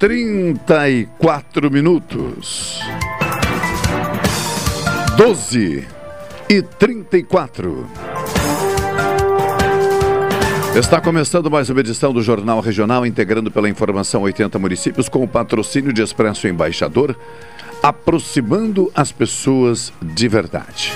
34 minutos. 12 e 34. Está começando mais uma edição do Jornal Regional, integrando pela informação 80 municípios com o patrocínio de Expresso Embaixador, aproximando as pessoas de verdade.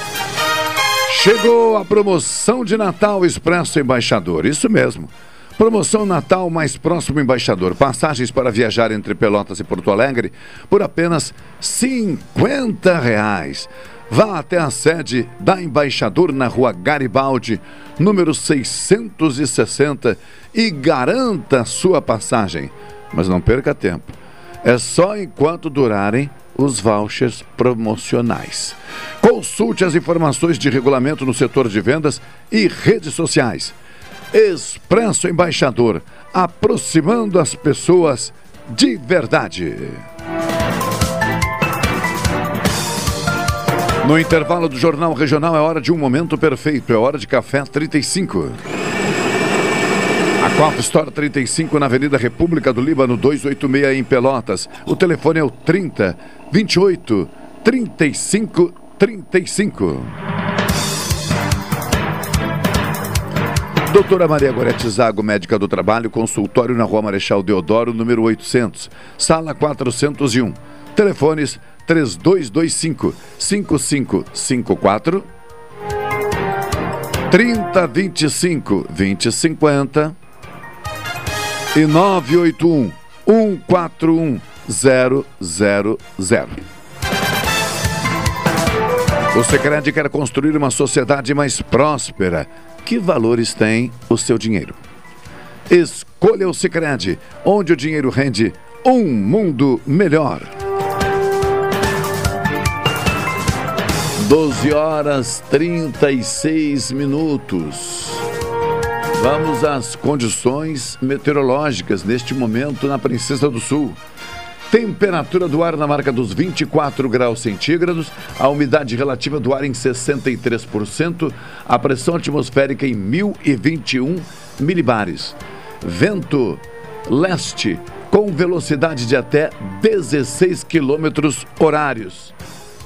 Chegou a promoção de Natal Expresso Embaixador, isso mesmo. Promoção Natal mais próximo embaixador. Passagens para viajar entre Pelotas e Porto Alegre por apenas 50 reais. Vá até a sede da Embaixador na rua Garibaldi, número 660 e garanta sua passagem. Mas não perca tempo. É só enquanto durarem os vouchers promocionais. Consulte as informações de regulamento no setor de vendas e redes sociais. Expresso Embaixador, aproximando as pessoas de verdade. No intervalo do Jornal Regional é hora de um momento perfeito, é hora de café 35. A Copa Store 35 na Avenida República do Líbano 286 em Pelotas. O telefone é o 30 28 35 35. Doutora Maria Gorete Zago, médica do trabalho, consultório na Rua Marechal Deodoro, número 800, sala 401. Telefones 3225 5554 3025 2050 e 981 141 000. O Secred quer construir uma sociedade mais próspera que valores tem o seu dinheiro? Escolha o Sicredi, onde o dinheiro rende um mundo melhor. 12 horas 36 minutos. Vamos às condições meteorológicas neste momento na Princesa do Sul. Temperatura do ar na marca dos 24 graus centígrados, a umidade relativa do ar em 63%, a pressão atmosférica em 1021 milibares. Vento leste com velocidade de até 16 quilômetros horários.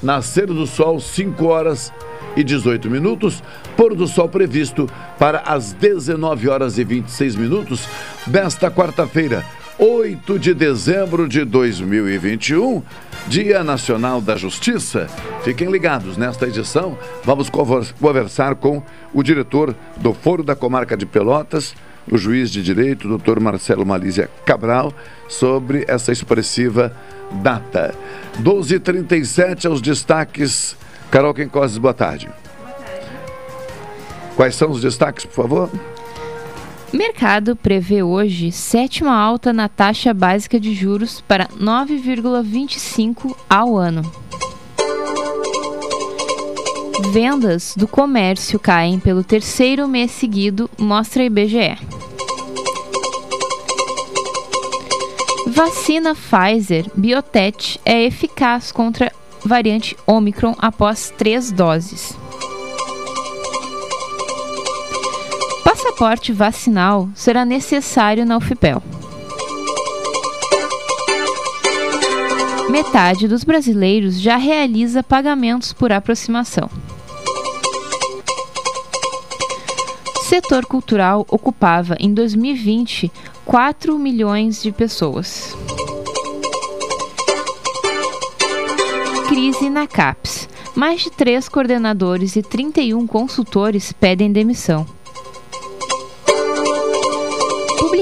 Nascer do sol 5 horas e 18 minutos, pôr do sol previsto para as 19 horas e 26 minutos desta quarta-feira, 8 de dezembro de 2021, Dia Nacional da Justiça. Fiquem ligados, nesta edição vamos conversar com o diretor do Foro da Comarca de Pelotas, o juiz de direito, doutor Marcelo Malísia Cabral, sobre essa expressiva data. 12h37 aos destaques. Carol Quencoses, boa tarde. Boa tarde. Quais são os destaques, por favor? Mercado prevê hoje sétima alta na taxa básica de juros para 9,25 ao ano. Vendas do comércio caem pelo terceiro mês seguido, mostra IBGE. Vacina Pfizer Biotech é eficaz contra variante Omicron após três doses. Passaporte vacinal será necessário na UFPEL. Metade dos brasileiros já realiza pagamentos por aproximação. Setor cultural ocupava em 2020 4 milhões de pessoas. Crise na CAPES. Mais de três coordenadores e 31 consultores pedem demissão.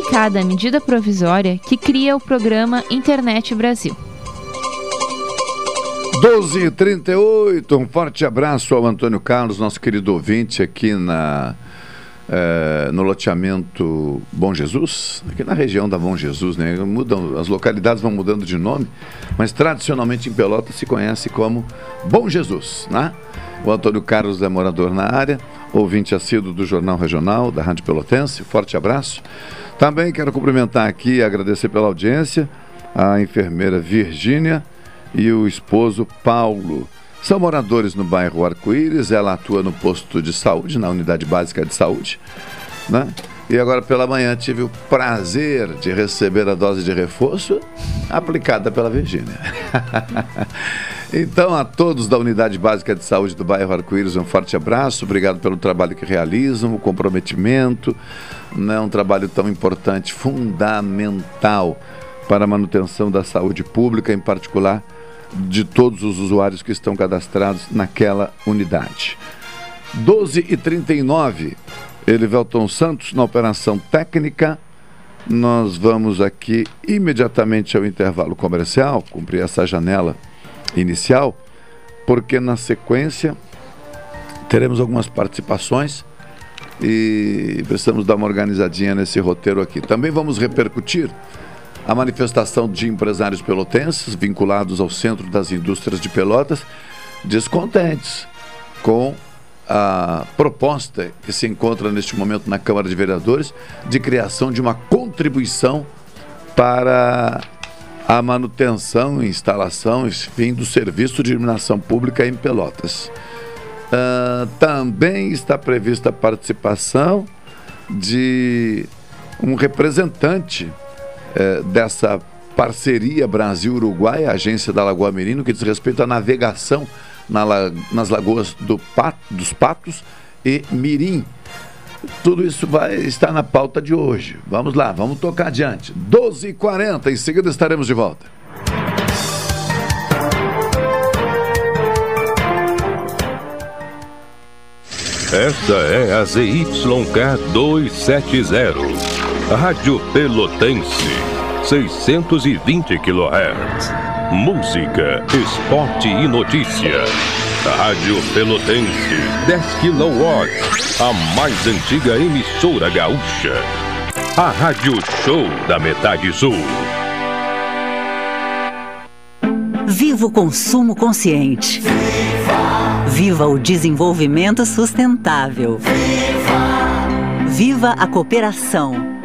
Publicada a medida provisória que cria o programa Internet Brasil. 12h38, um forte abraço ao Antônio Carlos, nosso querido ouvinte aqui na, é, no loteamento Bom Jesus, aqui na região da Bom Jesus, né? Mudam, as localidades vão mudando de nome, mas tradicionalmente em Pelotas se conhece como Bom Jesus, né? O Antônio Carlos é morador na área, ouvinte assíduo do Jornal Regional, da Rádio Pelotense, forte abraço. Também quero cumprimentar aqui e agradecer pela audiência a enfermeira Virgínia e o esposo Paulo. São moradores no bairro Arco-Íris, ela atua no posto de saúde, na unidade básica de saúde, né? E agora pela manhã tive o prazer de receber a dose de reforço aplicada pela Virgínia. então, a todos da Unidade Básica de Saúde do bairro Arco-Íris, um forte abraço. Obrigado pelo trabalho que realizam, o comprometimento. Não é um trabalho tão importante, fundamental para a manutenção da saúde pública, em particular de todos os usuários que estão cadastrados naquela unidade. 12 e 39 Elivelton Santos na operação técnica. Nós vamos aqui imediatamente ao intervalo comercial, cumprir essa janela inicial, porque na sequência teremos algumas participações e precisamos dar uma organizadinha nesse roteiro aqui. Também vamos repercutir a manifestação de empresários pelotenses vinculados ao Centro das Indústrias de Pelotas, descontentes com a proposta que se encontra neste momento na Câmara de Vereadores de criação de uma contribuição para a manutenção, instalação, enfim, do serviço de iluminação pública em Pelotas. Uh, também está prevista a participação de um representante uh, dessa parceria Brasil-Uruguai, agência da Lagoa Merino, que diz respeito à navegação na, nas lagoas do Pato, dos Patos e Mirim. Tudo isso vai estar na pauta de hoje. Vamos lá, vamos tocar adiante. 12h40, em seguida estaremos de volta. Esta é a ZYK 270, Rádio Pelotense, 620 kHz. Música, esporte e notícia. Rádio Pelotense, 10 kW, a mais antiga emissora gaúcha. A Rádio Show da Metade Sul. Viva o consumo consciente. Viva! Viva o desenvolvimento sustentável. Viva! Viva a cooperação.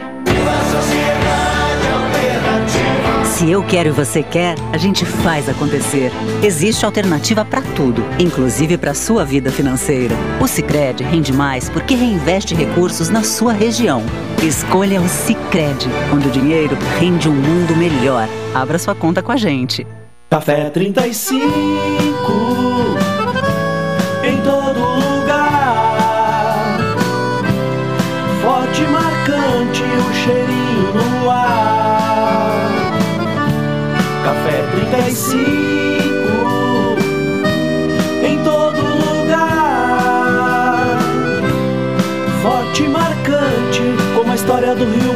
Se eu quero e você quer, a gente faz acontecer. Existe alternativa para tudo, inclusive para sua vida financeira. O Sicredi rende mais porque reinveste recursos na sua região. Escolha o Sicredi, onde o dinheiro rende um mundo melhor. Abra sua conta com a gente. Café 35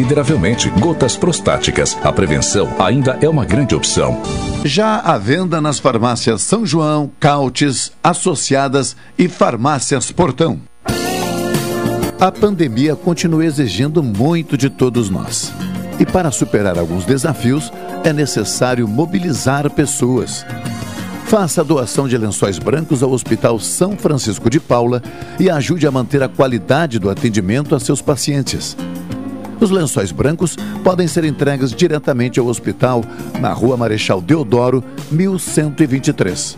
consideravelmente. Gotas prostáticas. A prevenção ainda é uma grande opção. Já à venda nas farmácias São João, Cautes, Associadas e Farmácias Portão. A pandemia continua exigindo muito de todos nós. E para superar alguns desafios, é necessário mobilizar pessoas. Faça a doação de lençóis brancos ao Hospital São Francisco de Paula e ajude a manter a qualidade do atendimento a seus pacientes. Os lençóis brancos podem ser entregues diretamente ao hospital na Rua Marechal Deodoro, 1123.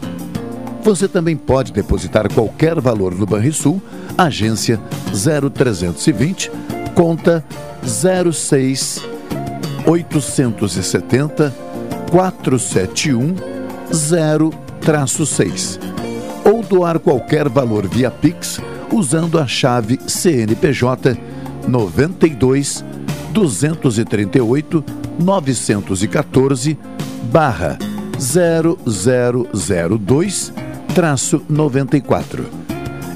Você também pode depositar qualquer valor no Banrisul, agência 0320, conta 06 870 471 0-6. Ou doar qualquer valor via Pix usando a chave CNPJ 92 238 914 barra 0002 traço 94.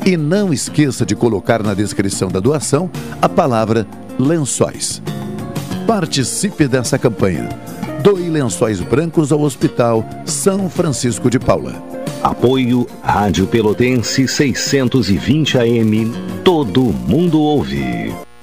E não esqueça de colocar na descrição da doação a palavra lençóis. Participe dessa campanha. Doe lençóis brancos ao Hospital São Francisco de Paula. Apoio Rádio Pelotense 620 AM. Todo mundo ouve.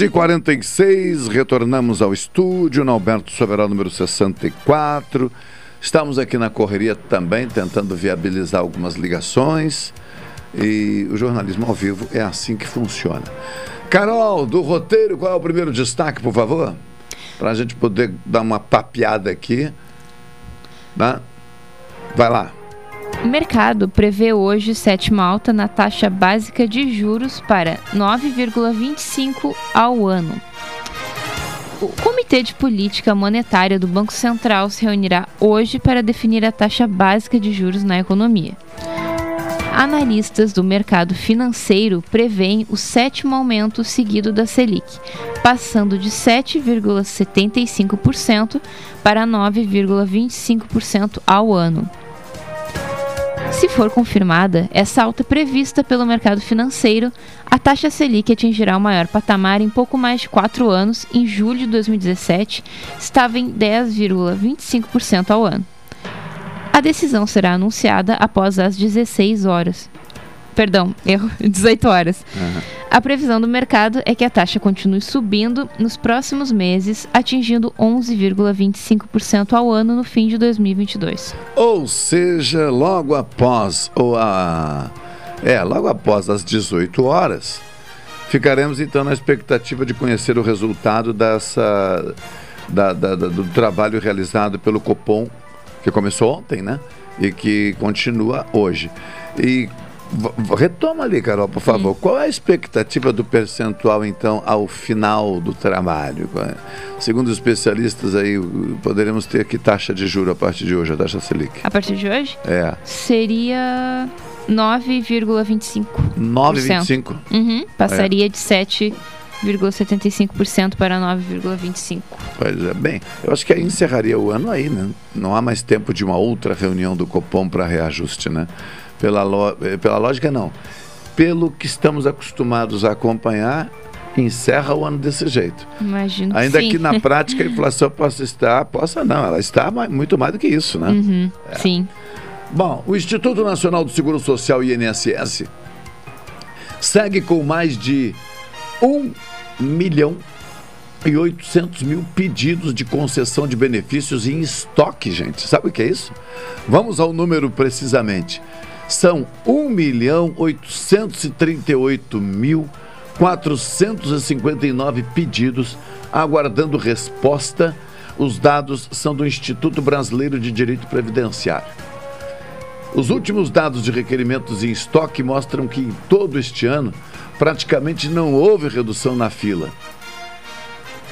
E 46 retornamos ao estúdio, no Alberto Soberano, número 64. Estamos aqui na correria também, tentando viabilizar algumas ligações. E o jornalismo ao vivo é assim que funciona. Carol, do roteiro, qual é o primeiro destaque, por favor? Para a gente poder dar uma papeada aqui. Né? Vai lá. O mercado prevê hoje sétima alta na taxa básica de juros para 9,25 ao ano. O Comitê de Política Monetária do Banco Central se reunirá hoje para definir a taxa básica de juros na economia. analistas do mercado financeiro preveem o sétimo aumento seguido da Selic, passando de 7,75% para 9,25% ao ano. Se for confirmada, essa alta prevista pelo mercado financeiro, a taxa Selic atingirá o maior patamar em pouco mais de quatro anos. Em julho de 2017, estava em 10,25% ao ano. A decisão será anunciada após as 16 horas. Perdão, erro, 18 horas. Uhum. A previsão do mercado é que a taxa continue subindo nos próximos meses, atingindo 11,25% ao ano no fim de 2022. Ou seja, logo após ou a é, logo após as 18 horas, ficaremos então na expectativa de conhecer o resultado dessa da, da, da, do trabalho realizado pelo Copom, que começou ontem, né? E que continua hoje. E Retoma ali, Carol, por favor. Sim. Qual é a expectativa do percentual, então, ao final do trabalho? É? Segundo os especialistas aí, poderemos ter que taxa de juro a partir de hoje, a taxa Selic? A partir de hoje? É. Seria 9,25%. 9,25%? Uhum, passaria é. de 7 0,75% para 9,25%. Pois é, bem, eu acho que aí encerraria o ano aí, né? Não há mais tempo de uma outra reunião do Copom para reajuste, né? Pela, lo... Eh, pela lógica, não. Pelo que estamos acostumados a acompanhar, encerra o ano desse jeito. Imagino Ainda sim. que na prática a inflação possa estar, possa não, ela está muito mais do que isso, né? Uhum, é. Sim. Bom, o Instituto Nacional do Seguro Social, INSS, segue com mais de 1 milhão e 800 mil pedidos de concessão de benefícios em estoque, gente. Sabe o que é isso? Vamos ao número precisamente. São 1 milhão 838 mil 459 pedidos aguardando resposta. Os dados são do Instituto Brasileiro de Direito Previdenciário. Os últimos dados de requerimentos em estoque mostram que em todo este ano praticamente não houve redução na fila.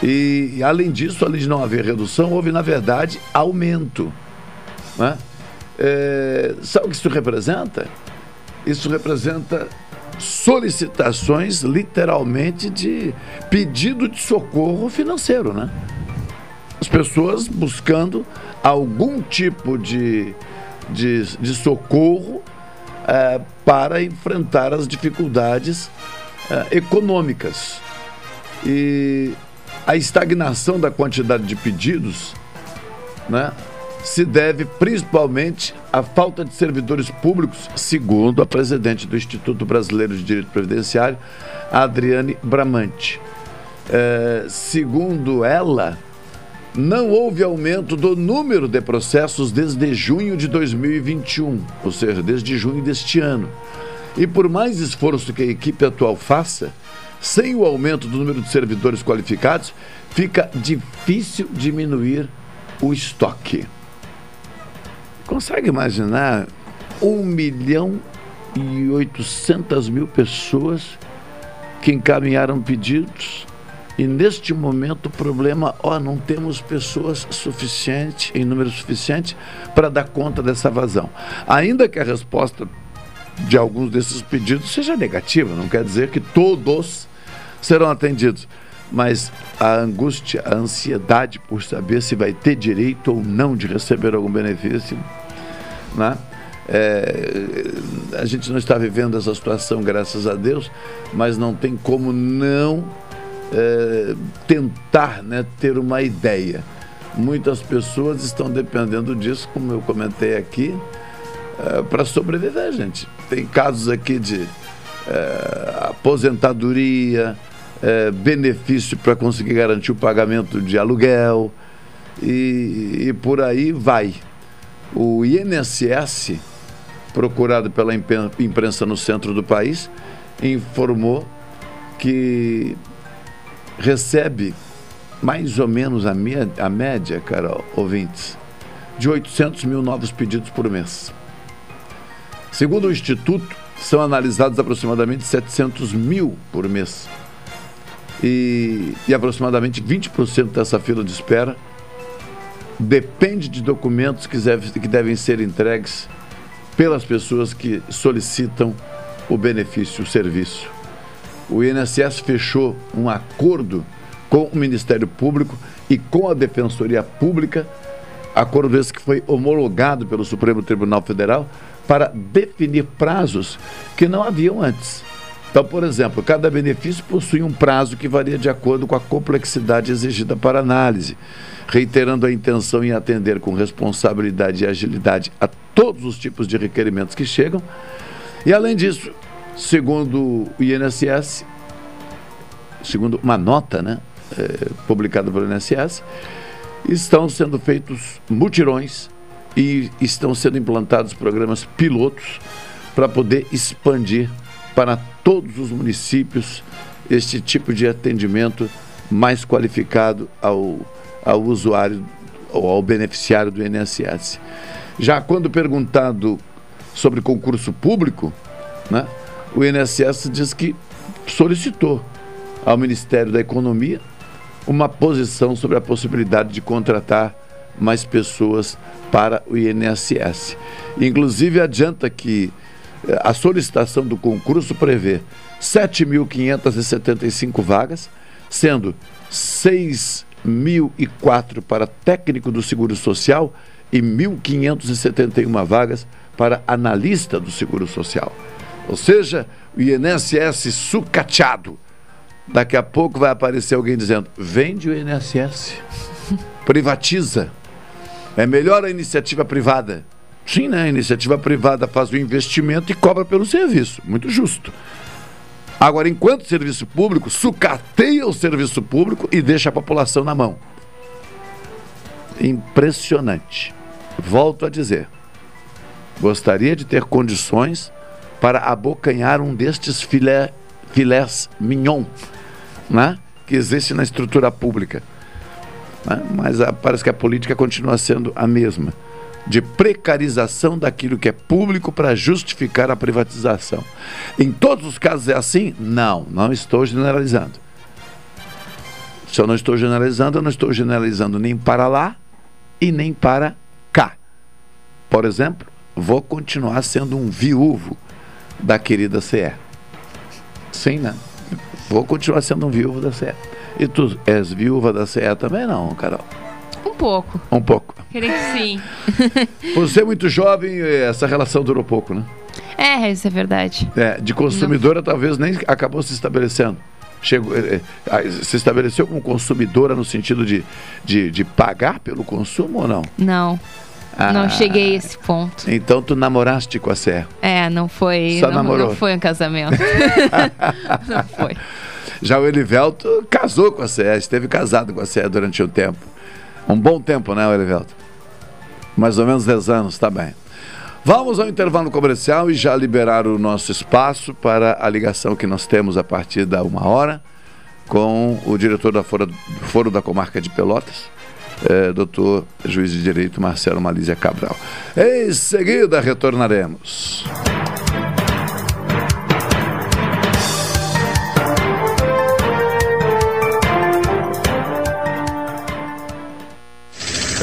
E, além disso, além de não haver redução, houve, na verdade, aumento. Né? É, sabe o que isso representa? Isso representa solicitações, literalmente, de pedido de socorro financeiro, né? As pessoas buscando algum tipo de, de, de socorro é, para enfrentar as dificuldades é, econômicas. E a estagnação da quantidade de pedidos né, se deve principalmente à falta de servidores públicos, segundo a presidente do Instituto Brasileiro de Direito Previdenciário, Adriane Bramante. É, segundo ela, não houve aumento do número de processos desde junho de 2021, ou seja, desde junho deste ano. E por mais esforço que a equipe atual faça, sem o aumento do número de servidores qualificados, fica difícil diminuir o estoque. Consegue imaginar 1 milhão e 800 mil pessoas que encaminharam pedidos e neste momento o problema, ó, não temos pessoas suficientes, em número suficiente, para dar conta dessa vazão. Ainda que a resposta de alguns desses pedidos seja negativa, não quer dizer que todos serão atendidos. Mas a angústia, a ansiedade por saber se vai ter direito ou não de receber algum benefício, né? É, a gente não está vivendo essa situação, graças a Deus, mas não tem como não é, tentar né, ter uma ideia. Muitas pessoas estão dependendo disso, como eu comentei aqui, é, para sobreviver, gente. Tem casos aqui de é, aposentadoria, é, benefício para conseguir garantir o pagamento de aluguel e, e por aí vai. O INSS, procurado pela imprensa no centro do país, informou que recebe mais ou menos a, me, a média, Carol, ouvintes, de 800 mil novos pedidos por mês. Segundo o Instituto, são analisados aproximadamente 700 mil por mês. E, e aproximadamente 20% dessa fila de espera depende de documentos que, deve, que devem ser entregues pelas pessoas que solicitam o benefício, o serviço. O INSS fechou um acordo com o Ministério Público e com a Defensoria Pública, acordo esse que foi homologado pelo Supremo Tribunal Federal para definir prazos que não haviam antes. Então, por exemplo, cada benefício possui um prazo que varia de acordo com a complexidade exigida para análise, reiterando a intenção em atender com responsabilidade e agilidade a todos os tipos de requerimentos que chegam. E, além disso, segundo o INSS, segundo uma nota né, é, publicada pelo INSS, estão sendo feitos mutirões e estão sendo implantados programas pilotos para poder expandir para todos os municípios este tipo de atendimento mais qualificado ao, ao usuário ou ao beneficiário do INSS. Já quando perguntado sobre concurso público, né, o INSS diz que solicitou ao Ministério da Economia uma posição sobre a possibilidade de contratar mais pessoas para o INSS. Inclusive, adianta que a solicitação do concurso prevê 7.575 vagas, sendo 6.004 para técnico do Seguro Social e 1.571 vagas para analista do Seguro Social. Ou seja, o INSS sucateado. Daqui a pouco vai aparecer alguém dizendo: vende o INSS, privatiza. É melhor a iniciativa privada. Sim, né? A iniciativa privada faz o investimento e cobra pelo serviço. Muito justo. Agora, enquanto serviço público, sucateia o serviço público e deixa a população na mão. Impressionante. Volto a dizer. Gostaria de ter condições para abocanhar um destes filé, filés mignon, né? que existe na estrutura pública. Né? Mas a, parece que a política continua sendo a mesma de precarização daquilo que é público para justificar a privatização. Em todos os casos é assim? Não, não estou generalizando. Se eu não estou generalizando, eu não estou generalizando nem para lá e nem para cá. Por exemplo, vou continuar sendo um viúvo da querida CE. Sim, né? Vou continuar sendo um viúvo da CE. E tu és viúva da CE também não, Carol? Um pouco. Um pouco. Creio que sim. Você é muito jovem, essa relação durou pouco, né? É, isso é verdade. É, de consumidora Não. talvez nem acabou se estabelecendo. Chegou, é, é, se estabeleceu como consumidora no sentido de, de, de pagar pelo consumo ou não? Não. Ah, não cheguei a esse ponto. Então tu namoraste com a Sé? É, não foi. Só não, namorou. não foi um casamento. não foi. Já o Elivelto casou com a Sé, esteve casado com a Sé durante um tempo. Um bom tempo, né, Elivelto? Mais ou menos 10 anos, tá bem. Vamos ao intervalo comercial e já liberar o nosso espaço para a ligação que nós temos a partir da uma hora com o diretor da Foro, Foro da Comarca de Pelotas, é, doutor juiz de direito Marcelo Malísia Cabral. Em seguida, retornaremos.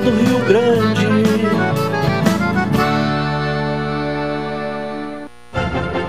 do Rio Grande.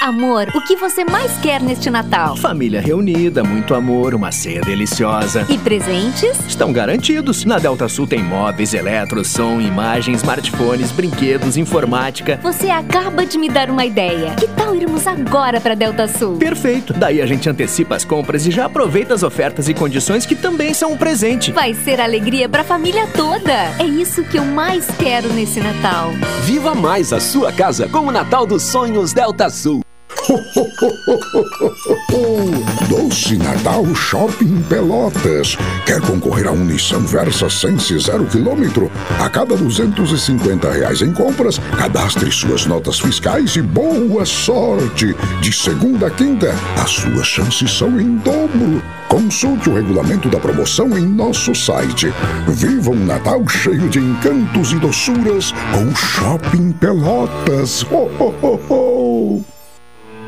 Amor, o que você mais quer neste Natal? Família reunida, muito amor, uma ceia deliciosa. E presentes? Estão garantidos. Na Delta Sul tem móveis, eletro, som, imagens, smartphones, brinquedos, informática. Você acaba de me dar uma ideia. Que tal irmos agora para Delta Sul? Perfeito. Daí a gente antecipa as compras e já aproveita as ofertas e condições que também são um presente. Vai ser alegria para a família toda. É isso que eu mais quero nesse Natal. Viva mais a sua casa com o Natal dos Sonhos Delta Sul. Doce Natal Shopping Pelotas. Quer concorrer a um Nissan Versa Sense 0 km? A cada 250 reais em compras, cadastre suas notas fiscais e boa sorte! De segunda a quinta, as suas chances são em dobro. Consulte o regulamento da promoção em nosso site. Viva um Natal cheio de encantos e doçuras com Shopping Pelotas. Ho, ho, ho, ho.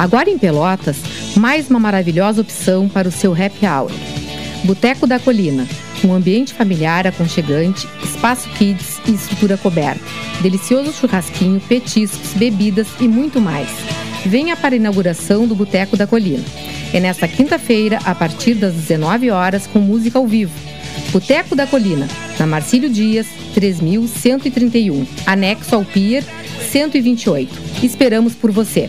Agora em Pelotas, mais uma maravilhosa opção para o seu happy hour. Boteco da Colina, um ambiente familiar aconchegante, espaço kids e estrutura coberta. Delicioso churrasquinho, petiscos, bebidas e muito mais. Venha para a inauguração do Boteco da Colina. É nesta quinta-feira, a partir das 19 horas, com música ao vivo. Boteco da Colina, na Marcílio Dias, 3131, anexo ao Pier 128. Esperamos por você.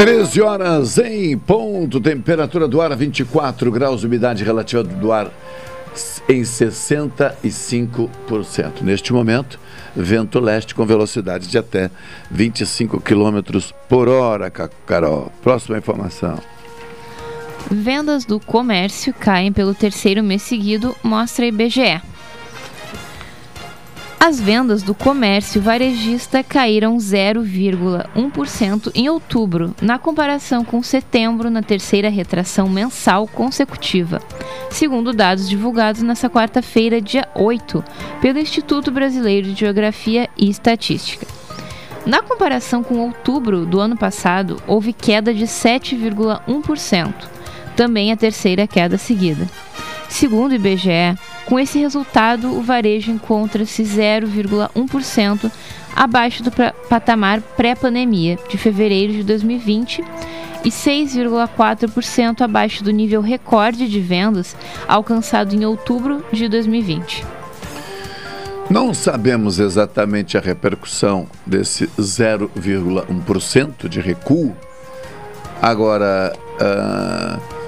Treze horas em ponto, temperatura do ar 24 graus, umidade relativa do ar em 65%. Neste momento, vento leste com velocidade de até 25 km por hora, Carol. Próxima informação. Vendas do comércio caem pelo terceiro mês seguido, mostra IBGE. As vendas do comércio varejista caíram 0,1% em outubro, na comparação com setembro, na terceira retração mensal consecutiva, segundo dados divulgados nesta quarta-feira, dia 8, pelo Instituto Brasileiro de Geografia e Estatística. Na comparação com outubro do ano passado, houve queda de 7,1%, também a terceira queda seguida. Segundo o IBGE, com esse resultado, o varejo encontra-se 0,1% abaixo do patamar pré-pandemia de fevereiro de 2020 e 6,4% abaixo do nível recorde de vendas alcançado em outubro de 2020. Não sabemos exatamente a repercussão desse 0,1% de recuo. Agora, uh,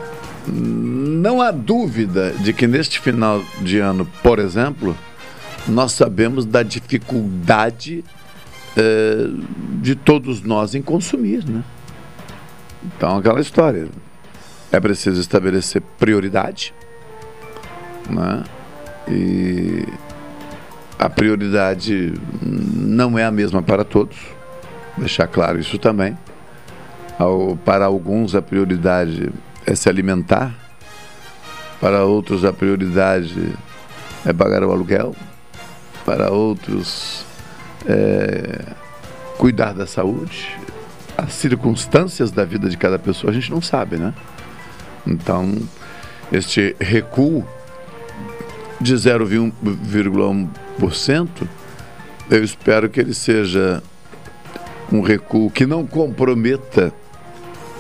não há dúvida de que neste final de ano, por exemplo, nós sabemos da dificuldade eh, de todos nós em consumir, né? Então, aquela história. É preciso estabelecer prioridade, né? E a prioridade não é a mesma para todos, deixar claro isso também. Ao, para alguns, a prioridade é se alimentar, para outros, a prioridade é pagar o aluguel, para outros, é cuidar da saúde. As circunstâncias da vida de cada pessoa a gente não sabe, né? Então, este recuo de 0,1%, eu espero que ele seja um recuo que não comprometa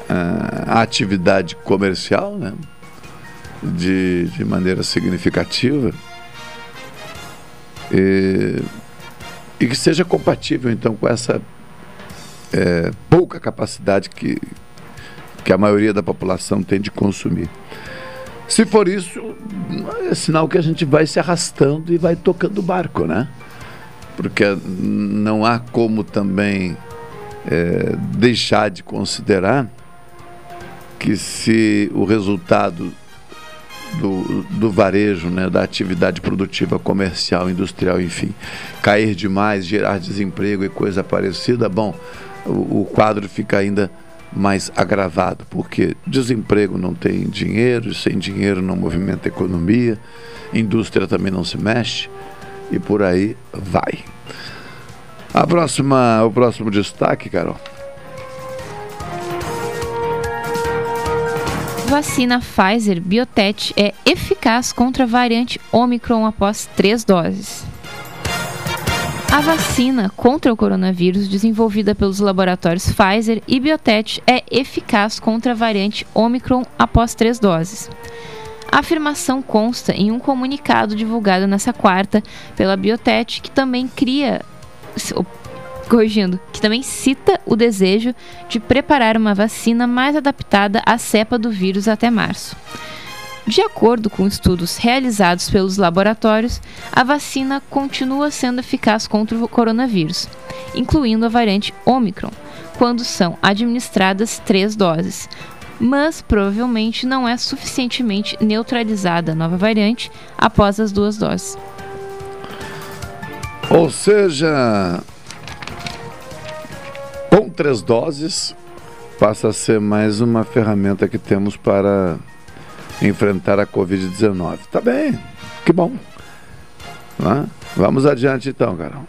a atividade comercial, né? De, de maneira significativa. E, e que seja compatível, então, com essa é, pouca capacidade que, que a maioria da população tem de consumir. Se for isso, é sinal que a gente vai se arrastando e vai tocando o barco, né? Porque não há como também é, deixar de considerar que se o resultado do, do varejo, né, da atividade produtiva comercial, industrial, enfim, cair demais, gerar desemprego e coisa parecida, bom, o, o quadro fica ainda mais agravado, porque desemprego não tem dinheiro, sem dinheiro não movimenta a economia, indústria também não se mexe e por aí vai. A próxima, o próximo destaque, Carol. Vacina Pfizer Biotech é eficaz contra a variante Omicron após três doses. A vacina contra o coronavírus desenvolvida pelos laboratórios Pfizer e Biotech é eficaz contra a variante Omicron após três doses. A afirmação consta em um comunicado divulgado nesta quarta pela Biotech, que também cria. Corrigindo, que também cita o desejo de preparar uma vacina mais adaptada à cepa do vírus até março. De acordo com estudos realizados pelos laboratórios, a vacina continua sendo eficaz contra o coronavírus, incluindo a variante Omicron, quando são administradas três doses, mas provavelmente não é suficientemente neutralizada a nova variante após as duas doses. Ou seja, três doses, passa a ser mais uma ferramenta que temos para enfrentar a Covid-19. Tá bem, que bom. Né? Vamos adiante então, Carol.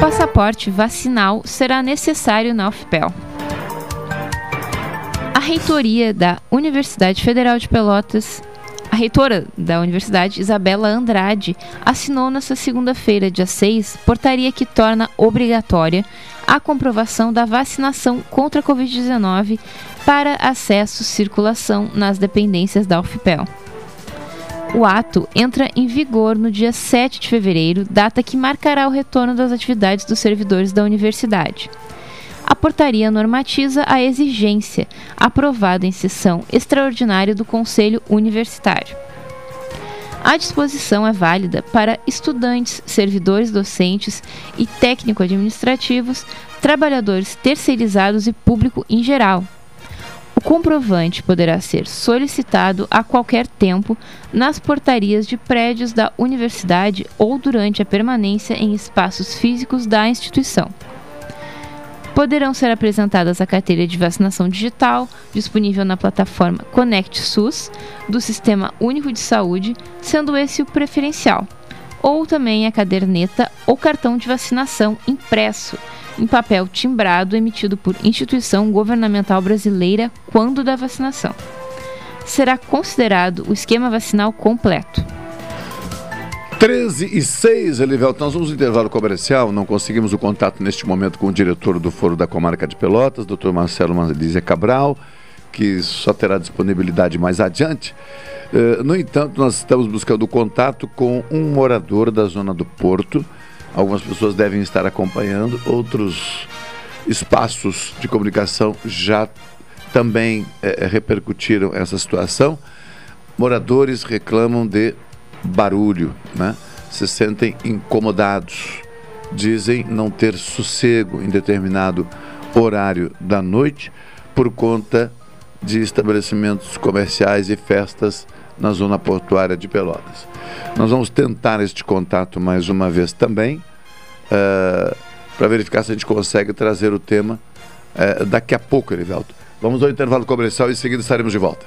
Passaporte vacinal será necessário na UFPEL. A reitoria da Universidade Federal de Pelotas a reitora da universidade, Isabela Andrade, assinou nesta segunda-feira, dia 6, portaria que torna obrigatória a comprovação da vacinação contra a Covid-19 para acesso e circulação nas dependências da UFPEL. O ato entra em vigor no dia 7 de fevereiro, data que marcará o retorno das atividades dos servidores da universidade. A portaria normatiza a exigência, aprovada em sessão extraordinária do Conselho Universitário. A disposição é válida para estudantes, servidores docentes e técnico-administrativos, trabalhadores terceirizados e público em geral. O comprovante poderá ser solicitado a qualquer tempo nas portarias de prédios da universidade ou durante a permanência em espaços físicos da instituição poderão ser apresentadas a carteira de vacinação digital, disponível na plataforma Conect SUS, do Sistema Único de Saúde, sendo esse o preferencial, ou também a caderneta ou cartão de vacinação impresso, em papel timbrado emitido por instituição governamental brasileira quando da vacinação. Será considerado o esquema vacinal completo. 13 e 6, Elivelton, nós vamos intervalo comercial, não conseguimos o contato neste momento com o diretor do Foro da Comarca de Pelotas, Dr. Marcelo Mandelizia Cabral, que só terá disponibilidade mais adiante. Uh, no entanto, nós estamos buscando contato com um morador da zona do Porto. Algumas pessoas devem estar acompanhando, outros espaços de comunicação já também eh, repercutiram essa situação. Moradores reclamam de barulho, né? se sentem incomodados, dizem não ter sossego em determinado horário da noite por conta de estabelecimentos comerciais e festas na zona portuária de Pelotas. Nós vamos tentar este contato mais uma vez também, uh, para verificar se a gente consegue trazer o tema uh, daqui a pouco, Erivelto. Vamos ao intervalo comercial e em seguida estaremos de volta.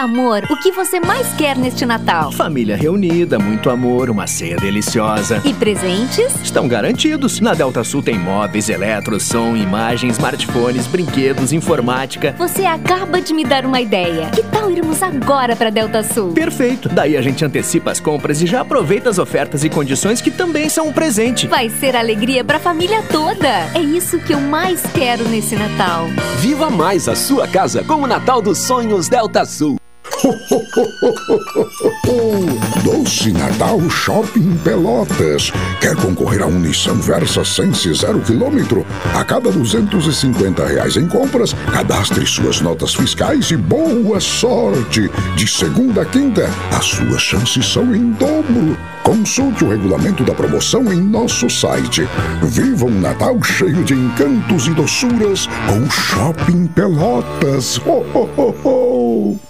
Amor, o que você mais quer neste Natal? Família reunida, muito amor, uma ceia deliciosa. E presentes? Estão garantidos. Na Delta Sul tem móveis, eletro, som, imagens, smartphones, brinquedos, informática. Você acaba de me dar uma ideia. Que tal irmos agora para Delta Sul? Perfeito. Daí a gente antecipa as compras e já aproveita as ofertas e condições que também são um presente. Vai ser alegria para a família toda. É isso que eu mais quero nesse Natal. Viva mais a sua casa com o Natal dos Sonhos Delta Sul. Doce Natal Shopping Pelotas. Quer concorrer a um Nissan Versa Sense zero quilômetro? A cada 250 reais em compras, cadastre suas notas fiscais e boa sorte! De segunda a quinta, as suas chances são em dobro. Consulte o regulamento da promoção em nosso site. Viva um Natal cheio de encantos e doçuras com Shopping Pelotas. Ho, ho, ho, ho.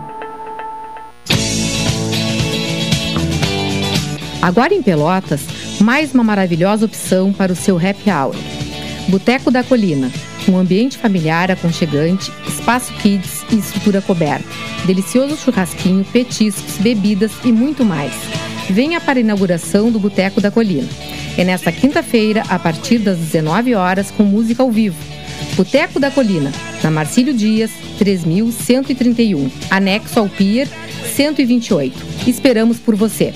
Agora em Pelotas, mais uma maravilhosa opção para o seu happy hour. Boteco da Colina, um ambiente familiar aconchegante, espaço kids e estrutura coberta. Delicioso churrasquinho, petiscos, bebidas e muito mais. Venha para a inauguração do Boteco da Colina. É nesta quinta-feira, a partir das 19 horas, com música ao vivo. Boteco da Colina, na Marcílio Dias, 3131, anexo ao Pier 128. Esperamos por você.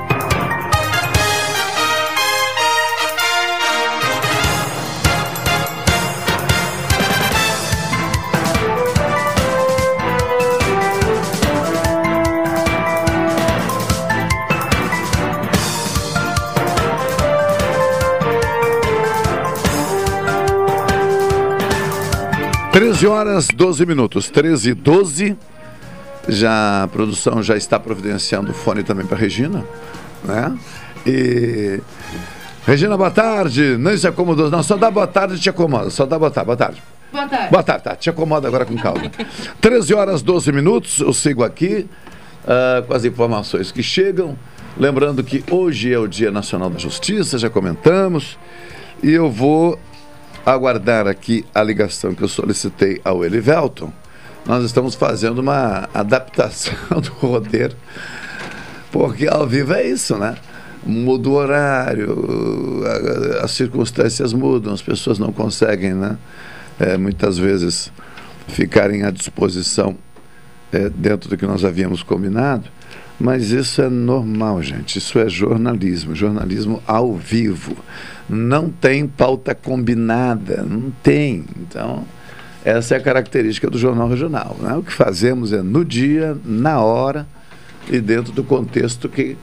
13 horas 12 minutos, 13 e 12. Já, a produção já está providenciando o fone também para Regina, né? E. Regina, boa tarde. Não se acomodou. Não, só dá boa tarde e te acomoda. Só dá boa tarde. Boa tarde. Boa tarde. Boa tarde, tá. Te acomoda agora com calma. 13 horas 12 minutos, eu sigo aqui ah, com as informações que chegam. Lembrando que hoje é o Dia Nacional da Justiça, já comentamos. E eu vou aguardar aqui a ligação que eu solicitei ao Elivelton. Nós estamos fazendo uma adaptação do roteiro, porque ao vivo é isso, né? Muda o horário, as circunstâncias mudam, as pessoas não conseguem, né? É, muitas vezes ficarem à disposição é, dentro do que nós havíamos combinado, mas isso é normal, gente. Isso é jornalismo, jornalismo ao vivo. Não tem pauta combinada, não tem. Então, essa é a característica do Jornal Regional. Né? O que fazemos é no dia, na hora e dentro do contexto que,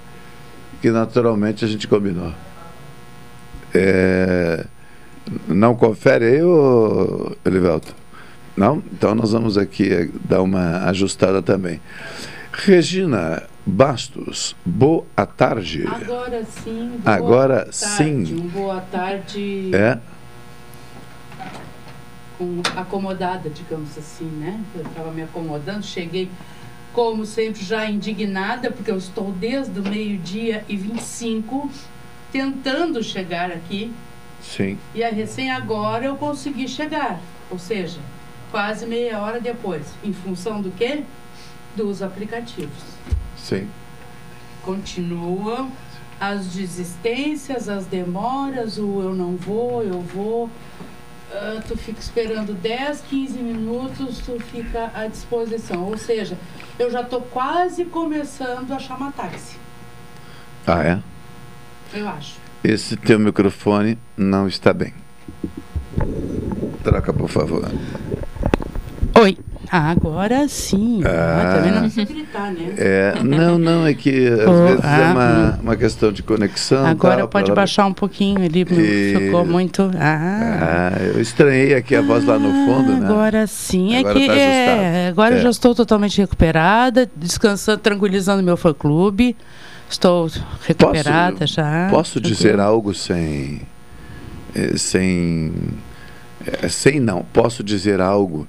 que naturalmente a gente combinou. É, não confere aí, ô, Elivelto? Não? Então nós vamos aqui eh, dar uma ajustada também. Regina Bastos, boa tarde. Agora sim. boa Agora tarde, sim. Boa tarde É? com- acomodada, digamos assim, né? Eu estava me acomodando, cheguei, como sempre, já indignada, porque eu estou desde o meio-dia e 25 tentando chegar aqui. Sim. E a recém agora eu consegui chegar. Ou seja, quase meia hora depois. Em função do quê? Dos aplicativos. Sim. Continuam as desistências, as demoras, o eu não vou, eu vou. Ah, tu fica esperando 10, 15 minutos, tu fica à disposição. Ou seja, eu já estou quase começando a chamar táxi. Ah, é? Eu acho. Esse teu microfone não está bem. Troca, por favor. Oi. Agora sim. Ah. também não precisa gritar, né? É, não, não, é que às Oh, vezes é ah, uma, uma questão de conexão. Agora tal, pode baixar um pouquinho, ele E- ficou muito. Ah, Ah, eu estranhei aqui a voz lá no fundo, né? Agora sim, é Agora que tá é, agora eu É. já estou totalmente recuperada, descansando, tranquilizando meu fã clube. Estou recuperada já. Posso dizer algo sem. eh, sem. eh, sem não. Posso dizer algo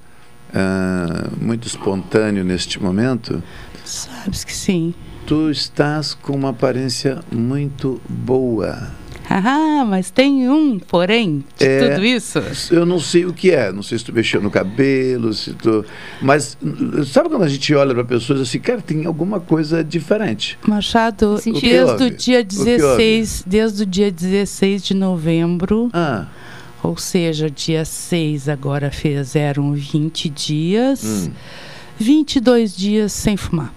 ah, muito espontâneo neste momento? Sabes que sim. Tu estás com uma aparência muito boa. Ah, mas tem um, porém, de É, tudo isso. Eu não sei o que é, não sei se tu mexeu no cabelo, se tu. Mas sabe quando a gente olha para pessoas assim, cara, tem alguma coisa diferente. Machado, O desde o dia O que 16, desde o dia 16 de novembro, Ah. Ou seja, dia 6 agora fizeram 20 dias, Hum. 22 dias sem fumar.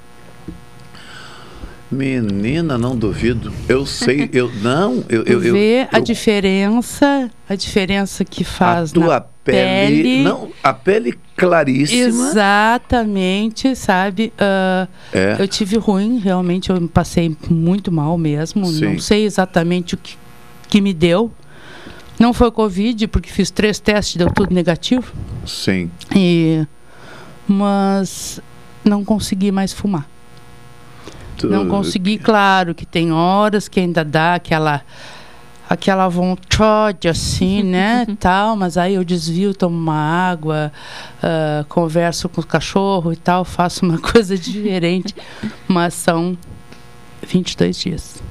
Menina, não duvido. Eu sei, eu não, eu, eu, eu, Vê a eu- diferença, a diferença que faz tua na pele, pele. não, a pele claríssima. Exatamente, sabe? Ah, É. Eu tive ruim, realmente, eu passei muito mal mesmo. Sim. Não sei exatamente o que, que me deu. Não foi Covid, porque fiz três testes e deu tudo negativo. Sim. E, mas não consegui mais fumar. Tu- Não consegui, claro, que tem horas que ainda dá aquela aquela vontade assim, né, tal, mas aí eu desvio, tomo uma água, ah, converso com o cachorro e tal, faço uma coisa diferente, mas são 22 dias.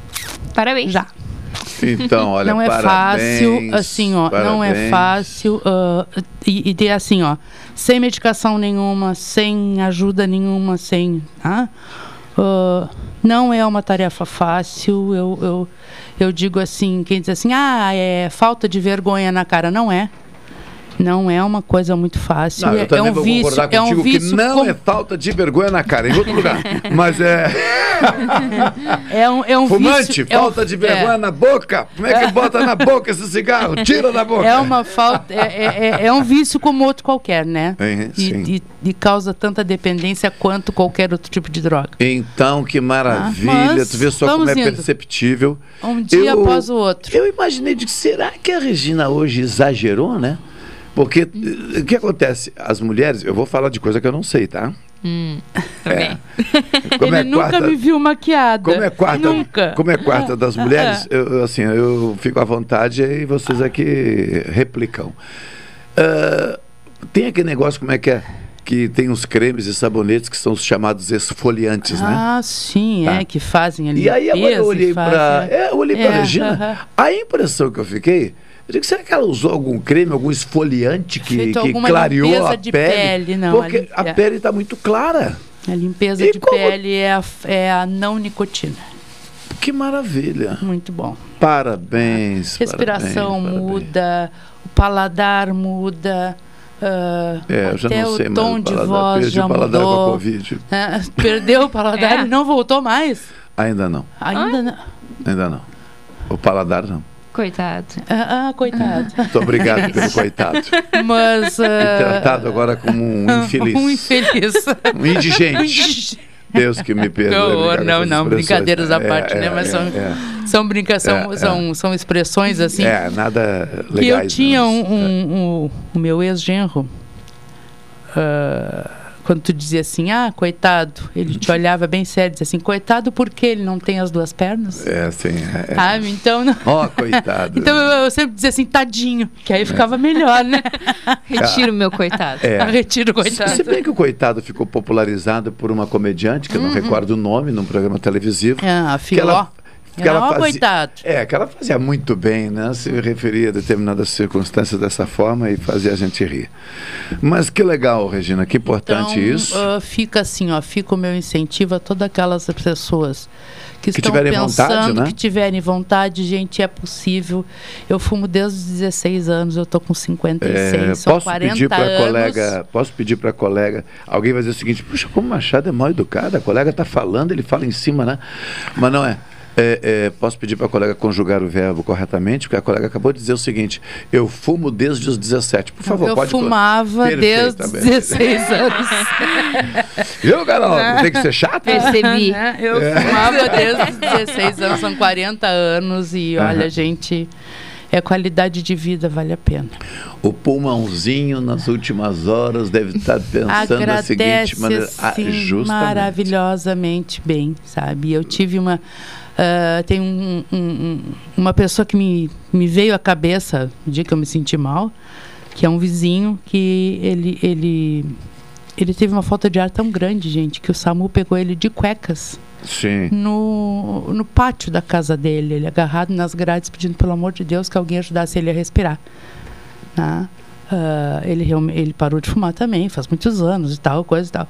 Parabéns. Já. Então, olha, não é parabéns, fácil, assim, ó, não é parabéns. fácil ah, e, e ter assim, ó, sem medicação nenhuma, sem ajuda nenhuma, sem, tá? Ah, não é uma tarefa fácil. Eu, eu, eu digo assim, quem diz assim, ah, é falta de vergonha na cara, não é. Não é uma coisa muito fácil. Não, é, eu também é um vou vício, concordar é contigo um vício que não com- é falta de vergonha na cara, em outro lugar. Mas é. é um, é um Fumante, vício, é um- falta de vergonha é. na boca. Como é que bota na boca esse cigarro? Tira da boca. É uma falta, é, é, é- é um vício como outro qualquer, né? É, sim. E, e, e causa tanta dependência quanto qualquer outro tipo de droga. Então, que maravilha. Ah, tu vê só como é indo. perceptível. Um dia após o outro. Eu imaginei de que será que a Regina hoje exagerou, né? Porque eh, o que acontece? As mulheres, eu vou falar de coisa que eu não sei, tá? Hum, É. Como Ele é nunca quarta- me viu maquiada. Como é quarta, Nunca. como é quarta das mulheres, eu, assim, eu fico à vontade e vocês aqui replicam. Ah, tem aquele negócio, como é que é? Que tem os cremes e sabonetes que são os chamados esfoliantes, né? Ah, sim, Tá. é, que fazem ali. E aí agora eu olhei para é, eu olhei para Regina, aham. a impressão que eu fiquei, eu digo, será que ela usou algum creme, algum esfoliante que, que clareou limpeza a de pele? pele, não, Porque ali- a é. pele está muito clara. A limpeza E de como- pele é a, é a não nicotina. Que maravilha. Muito bom. Parabéns. Respiração parabéns, muda, o paladar muda. ah, É, eu já até não sei o mais tom o de voz Perdi já o paladar com a mudou. Covid. É, perdeu o paladar É. e não voltou mais. Ainda não, Ainda não. ainda não. O paladar não. Coitado. Ah, ah, coitado. Muito obrigado pelo coitado. Mas. Fui ah, tratado agora como um infeliz. Um infeliz. Um indigente. Deus que me perdoe. Não, não, expressões. brincadeiras à É, parte, é, né? Mas é, são, é. são, brinca, são, É, é. são, são expressões assim. É, nada que legais. eu tinha não. um, um- um- o meu ex-genro, ah, quando tu dizia assim, ah, coitado, ele te olhava bem sério, dizia assim, coitado porque ele não tem as duas pernas? É, assim. É, é. Sabe? Então, não- Ó, coitado. então eu, eu sempre dizia assim, tadinho, que aí ficava melhor, né? Retiro meu coitado. É. Retiro, coitado. Se bem que o coitado ficou popularizado por uma comediante, que eu não recordo o nome, num programa televisivo. Uhum. Ah, a que Filó. Que ela fazia, coitado. É, que ela fazia muito bem, né? Se referia a determinadas circunstâncias dessa forma e fazia a gente rir. Mas que legal, Regina, que importante Então, isso. ah, fica assim, ó, fica o meu incentivo a todas aquelas pessoas que, Que estão tiverem pensando, vontade, né? que tiverem vontade, gente, é possível. Eu fumo desde os 16 anos, eu tô com 56, É, são posso 40 pedir para anos. colega, posso pedir para colega, alguém vai dizer o seguinte, puxa, como o Machado é mal educado, a colega está falando, ele fala em cima, né? Mas não é. É, é, posso pedir para a colega conjugar o verbo corretamente, porque a colega acabou de dizer o seguinte: eu fumo desde os 17. Por favor, eu pode fumava desde os Perfeitamente. 16 anos. Viu, Carol? Tem que ser chato? Percebi. Né? Eu É. fumava desde os 16 anos, são 40 anos e olha, gente, é qualidade de vida, vale a pena. O pulmãozinho nas últimas horas deve estar pensando da seguinte maneira. Ah, assim, justamente. maravilhosamente bem, sabe? Eu tive uma. Ah, tem um- um- um- uma pessoa que me, me veio à cabeça no dia que eu me senti mal, que é um vizinho que ele, ele, ele teve uma falta de ar tão grande, gente, que o SAMU pegou ele de cuecas Sim. no, no pátio da casa dele, ele agarrado nas grades, pedindo pelo amor de Deus que alguém ajudasse ele a respirar. né? Ah, ele, ele parou de fumar também, faz muitos anos e tal, coisa e tal.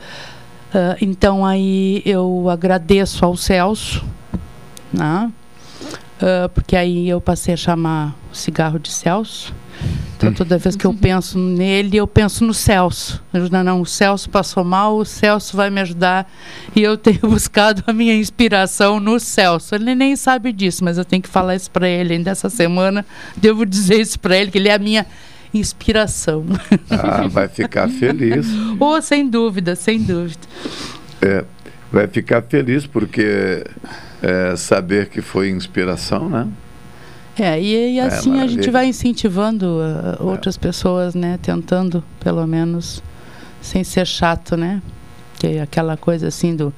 Ah, então aí eu agradeço ao Celso, né? Ah, porque aí eu passei a chamar o cigarro de Celso. Então toda vez que eu penso nele, eu penso no Celso. Não, não, o Celso passou mal, o Celso vai me ajudar. E eu tenho buscado a minha inspiração no Celso. Ele nem sabe disso, mas eu tenho que falar isso para ele ainda essa semana. Devo dizer isso para ele, que ele é a minha inspiração. Ah, vai ficar feliz. oh, sem dúvida, sem dúvida. É, vai ficar feliz porque é, saber que foi inspiração, né? É, e, e É, assim a gente vai incentivando uh, outras pessoas, né? Tentando, pelo menos, sem ser chato, né? Que é aquela coisa assim do...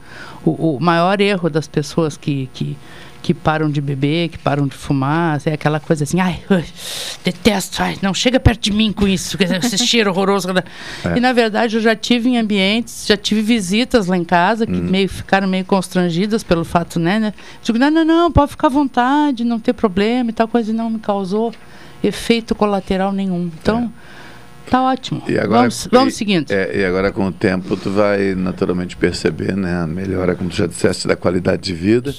O, o maior erro das pessoas que, que, que param de beber, que param de fumar, é aquela coisa assim, ai, detesto, ai, não chega perto de mim com isso, com esse cheiro horroroso. É. E na verdade eu já tive em ambientes, já tive visitas lá em casa que meio ficaram meio constrangidas pelo fato, né? né? Digo, não, não, não, pode ficar à vontade, não ter problema e tal coisa, e não me causou efeito colateral nenhum. Então, tá ótimo. E agora, vamos, vamos e- seguindo. é, e agora com o tempo tu vai naturalmente perceber, né? A melhora, como tu já disseste, da qualidade de vida.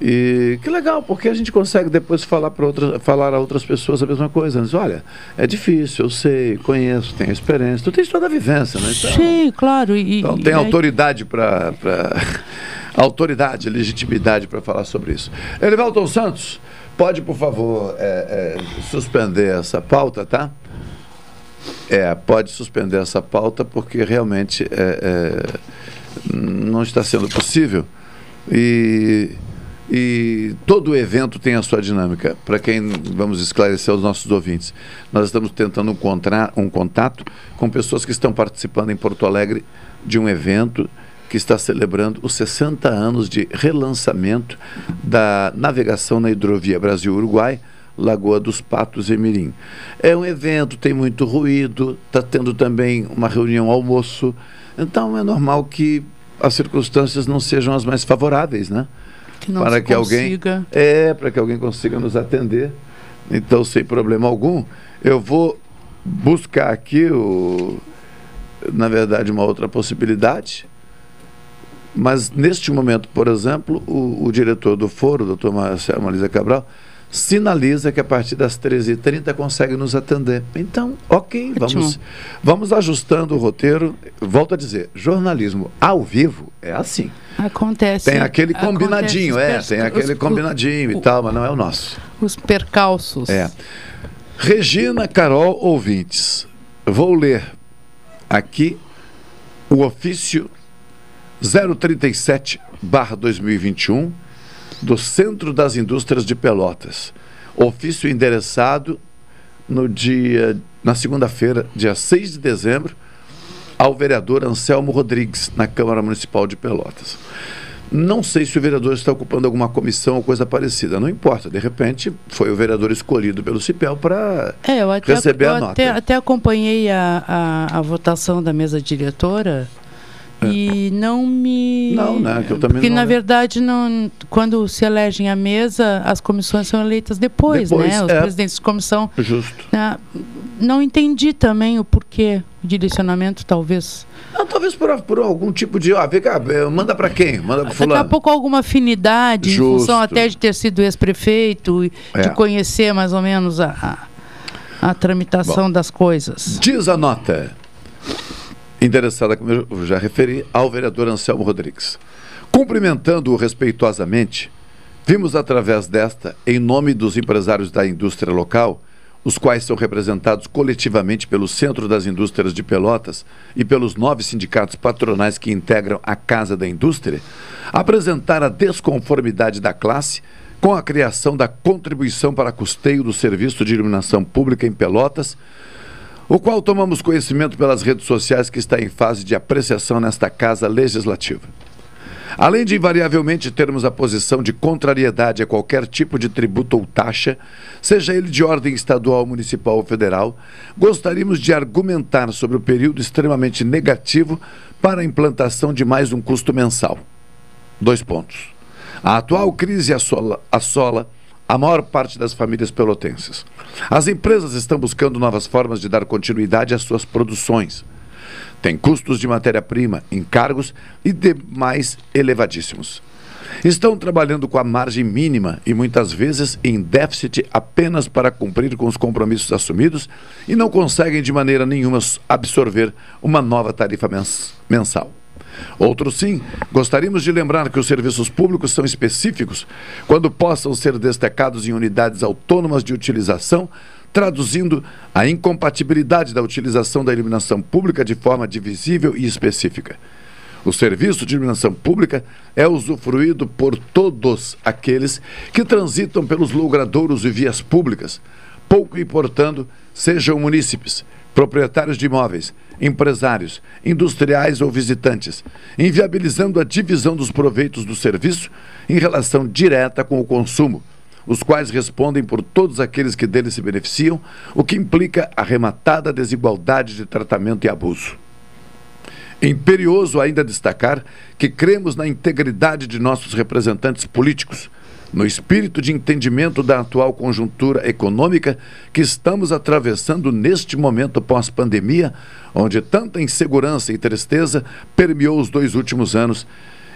E que legal, porque a gente consegue depois falar para outras, falar a outras pessoas a mesma coisa. Diz, olha, é difícil, eu sei, conheço, tenho experiência. Tu tens toda a vivência, né? Então, Sim, claro. E, então e tem aí- autoridade para autoridade, legitimidade para falar sobre isso. Elivalton Santos, pode por favor é, é, suspender essa pauta, tá? É, pode suspender essa pauta porque realmente é, é, não está sendo possível. E E todo evento tem a sua dinâmica. Para quem vamos esclarecer aos nossos ouvintes, nós estamos tentando encontrar um contato com pessoas que estão participando em Porto Alegre de um evento que está celebrando os 60 anos de relançamento da navegação na hidrovia Brasil-Uruguai, Lagoa dos Patos e Mirim. É um evento, tem muito ruído, está tendo também uma reunião almoço, então é normal que as circunstâncias não sejam as mais favoráveis, né? Que para que alguém consiga. é para que alguém consiga nos atender. Então, sem problema algum, eu vou buscar aqui o na verdade uma outra possibilidade. Mas neste momento, por exemplo, o, o diretor do foro, o doutor Marcelo Marisa Cabral, sinaliza que a partir das 13h30 consegue nos atender. Então, ok, vamos, vamos ajustando o roteiro. Volto a dizer, jornalismo ao vivo é assim. Acontece. Tem aquele combinadinho, é, tem aquele os- combinadinho e tal, mas não é o nosso. Os percalços. É. Regina Carol Ouvintes, vou ler aqui o ofício 037 2021 do Centro das Indústrias de Pelotas. Ofício endereçado no dia na segunda-feira, dia 6 de dezembro, ao vereador Anselmo Rodrigues, na Câmara Municipal de Pelotas. Não sei se o vereador está ocupando alguma comissão ou coisa parecida, não importa. De repente, foi o vereador escolhido pelo CIPEL para É, receber a nota. até, até acompanhei a, a, a votação da mesa diretora e não me. Não, né, que eu também Porque, não, na né? verdade, não, quando se elegem a mesa, as comissões são eleitas depois, Depois, né? Os é. presidentes de comissão. Justo. Ah, não entendi também o porquê, o direcionamento, talvez. Não, talvez por, por algum tipo de. Ó, vem cá, eh, manda para quem? Manda para Daqui a fulano. pouco alguma afinidade, em Justo. função até de ter sido ex-prefeito É. de conhecer mais ou menos a, a, a tramitação das coisas. Diz a nota, endereçada, como eu já referi, ao vereador Anselmo Rodrigues. Cumprimentando-o respeitosamente, vimos através desta, em nome dos empresários da indústria local, os quais são representados coletivamente pelo Centro das Indústrias de Pelotas e pelos nove sindicatos patronais que integram a Casa da Indústria, apresentar a desconformidade da classe com a criação da contribuição para custeio do serviço de iluminação pública em Pelotas, o qual tomamos conhecimento pelas redes sociais que está em fase de apreciação nesta Casa Legislativa. Além de invariavelmente termos a posição de contrariedade a qualquer tipo de tributo ou taxa, seja ele de ordem estadual, municipal ou federal, gostaríamos de argumentar sobre o período extremamente negativo para a implantação de mais um custo mensal. Dois pontos. A atual crise assola, assola a maior parte das famílias pelotenses. As empresas estão buscando novas formas de dar continuidade às suas produções. Tem custos de matéria-prima, encargos e demais elevadíssimos. Estão trabalhando com a margem mínima e muitas vezes em déficit apenas para cumprir com os compromissos assumidos e não conseguem de maneira nenhuma absorver uma nova tarifa mens- mensal. Outro sim, gostaríamos de lembrar que os serviços públicos são específicos quando possam ser destacados em unidades autônomas de utilização, traduzindo a incompatibilidade da utilização da iluminação pública de forma divisível e específica. O serviço de iluminação pública é usufruído por todos aqueles que transitam pelos logradouros e vias públicas, pouco importando sejam munícipes, proprietários de imóveis, empresários, industriais ou visitantes, inviabilizando a divisão dos proveitos do serviço em relação direta com o consumo, os quais respondem por todos aqueles que dele se beneficiam, o que implica arrematada desigualdade de tratamento e abuso. Imperioso ainda destacar que cremos na integridade de nossos representantes políticos, no espírito de entendimento da atual conjuntura econômica que estamos atravessando neste momento pós-pandemia, onde tanta insegurança e tristeza permeou os dois últimos anos,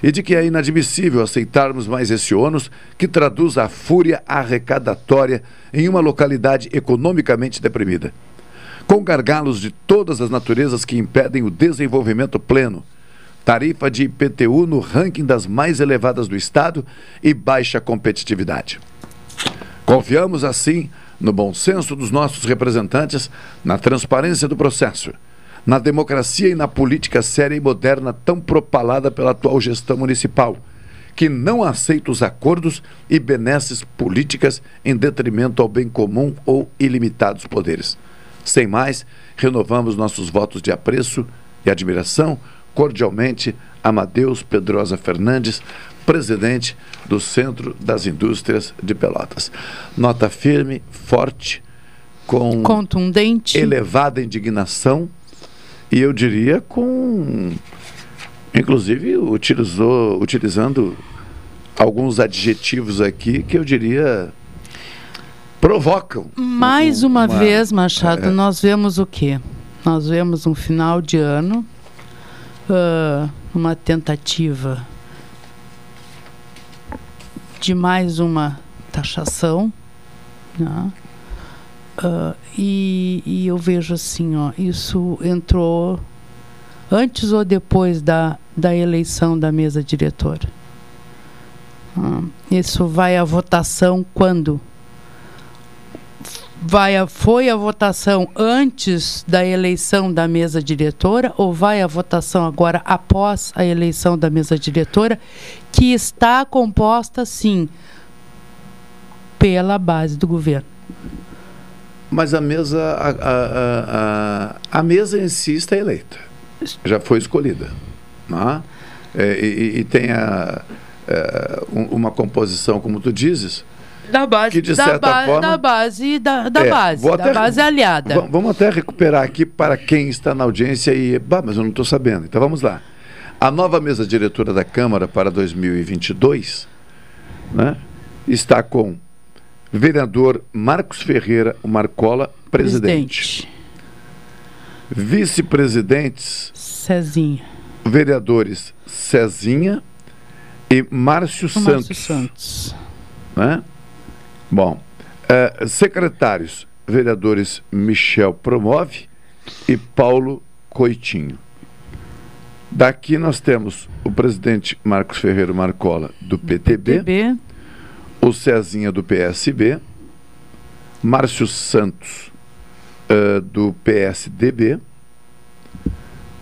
e de que é inadmissível aceitarmos mais esse ônus que traduz a fúria arrecadatória em uma localidade economicamente deprimida. Com gargalos de todas as naturezas que impedem o desenvolvimento pleno, tarifa de IPTU no ranking das mais elevadas do Estado e baixa competitividade. Confiamos, assim, no bom senso dos nossos representantes, na transparência do processo, na democracia e na política séria e moderna tão propalada pela atual gestão municipal, que não aceita os acordos e benesses políticas em detrimento ao bem comum ou ilimitados poderes. Sem mais, renovamos nossos votos de apreço e admiração. Cordialmente, Amadeus Pedrosa Fernandes, presidente do Centro das Indústrias de Pelotas. Nota firme, forte, com Contundente. elevada indignação e eu diria com inclusive utilizou utilizando alguns adjetivos aqui que eu diria provocam Mais uma, uma- vez, Machado, é. nós vemos o quê? Nós vemos um final de ano, ah, uma tentativa de mais uma taxação, né? Ah, e, e eu vejo assim, ó, isso entrou antes ou depois da, da eleição da mesa diretora. Ah, isso vai à votação quando? Vai a, foi a votação antes da eleição da mesa diretora ou vai a votação agora após a eleição da mesa diretora, que está composta, sim, pela base do governo? Mas a mesa, a, a, a, a mesa em si está eleita. Já foi escolhida. Né? É, e, e tem a, é, um- uma composição, como tu dizes, Da base, que de da, certa ba- forma. da base, da, da É, base, da até- base aliada. Va- Vamos até recuperar aqui para quem está na audiência e. Bah, mas eu não estou sabendo. Então vamos lá. A nova mesa diretora da Câmara para 2022 né, está com vereador Marcos Ferreira, o Marcola, presidente. Vice-presidentes, Cezinha. vereadores Cezinha e Márcio Santos. Márcio Santos. né? Bom, eh, secretários, vereadores Michel Promove e Paulo Coitinho. Daqui nós temos o presidente Marcos Ferreira Marcola, do PTB, PB, o Cezinha, do PSB, Márcio Santos, eh, do PSDB,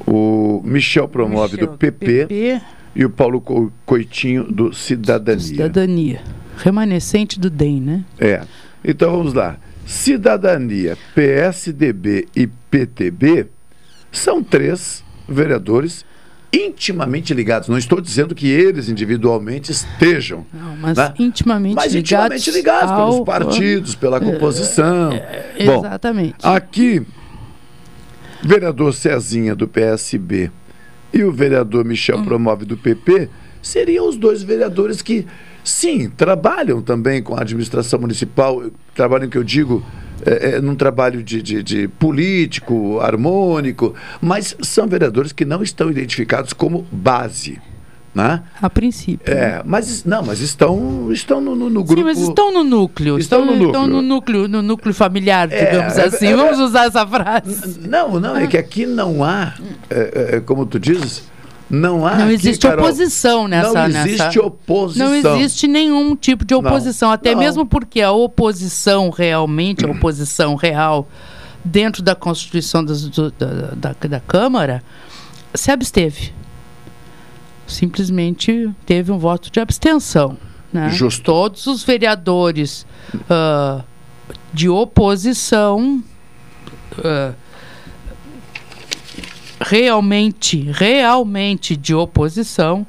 o Michel Promove, Michel, do PP, PP. e o Paulo Co- Coitinho, do Cidadania. Cidadania. Remanescente do DEM, né? É. Então vamos lá. Cidadania, PSDB e PTB são três vereadores intimamente ligados. Não estou dizendo que eles individualmente estejam. Não, mas né? intimamente Mas ligados. intimamente ligados ao- pelos partidos, pela É, composição. é, Bom, exatamente. aqui, vereador Cezinha do PSB e o vereador Michel Hum. Promove do PP seriam os dois vereadores que, sim, trabalham também com a administração municipal, trabalham que eu digo. É, é, num trabalho de, de- de político, harmônico, mas são vereadores que não estão identificados como base. Né? A princípio. É, mas não, mas estão, estão no, no- no grupo. Sim, mas estão no núcleo. Estão Estão, no estão núcleo. no núcleo, no núcleo familiar, É, digamos é- assim. é- Vamos usar essa frase. Não, não, é que aqui não há, é, é, como tu dizes, não há. Não aqui, existe Carol, oposição nessa. Não existe nessa- oposição. Não existe nenhum tipo de Não, oposição. Até não. mesmo porque a oposição realmente, a oposição real, dentro da Constituição do- da, da, da Câmara, se absteve. Simplesmente teve um voto de abstenção. Né? Justo. Todos os vereadores ah, de oposição ah, realmente, realmente de oposição,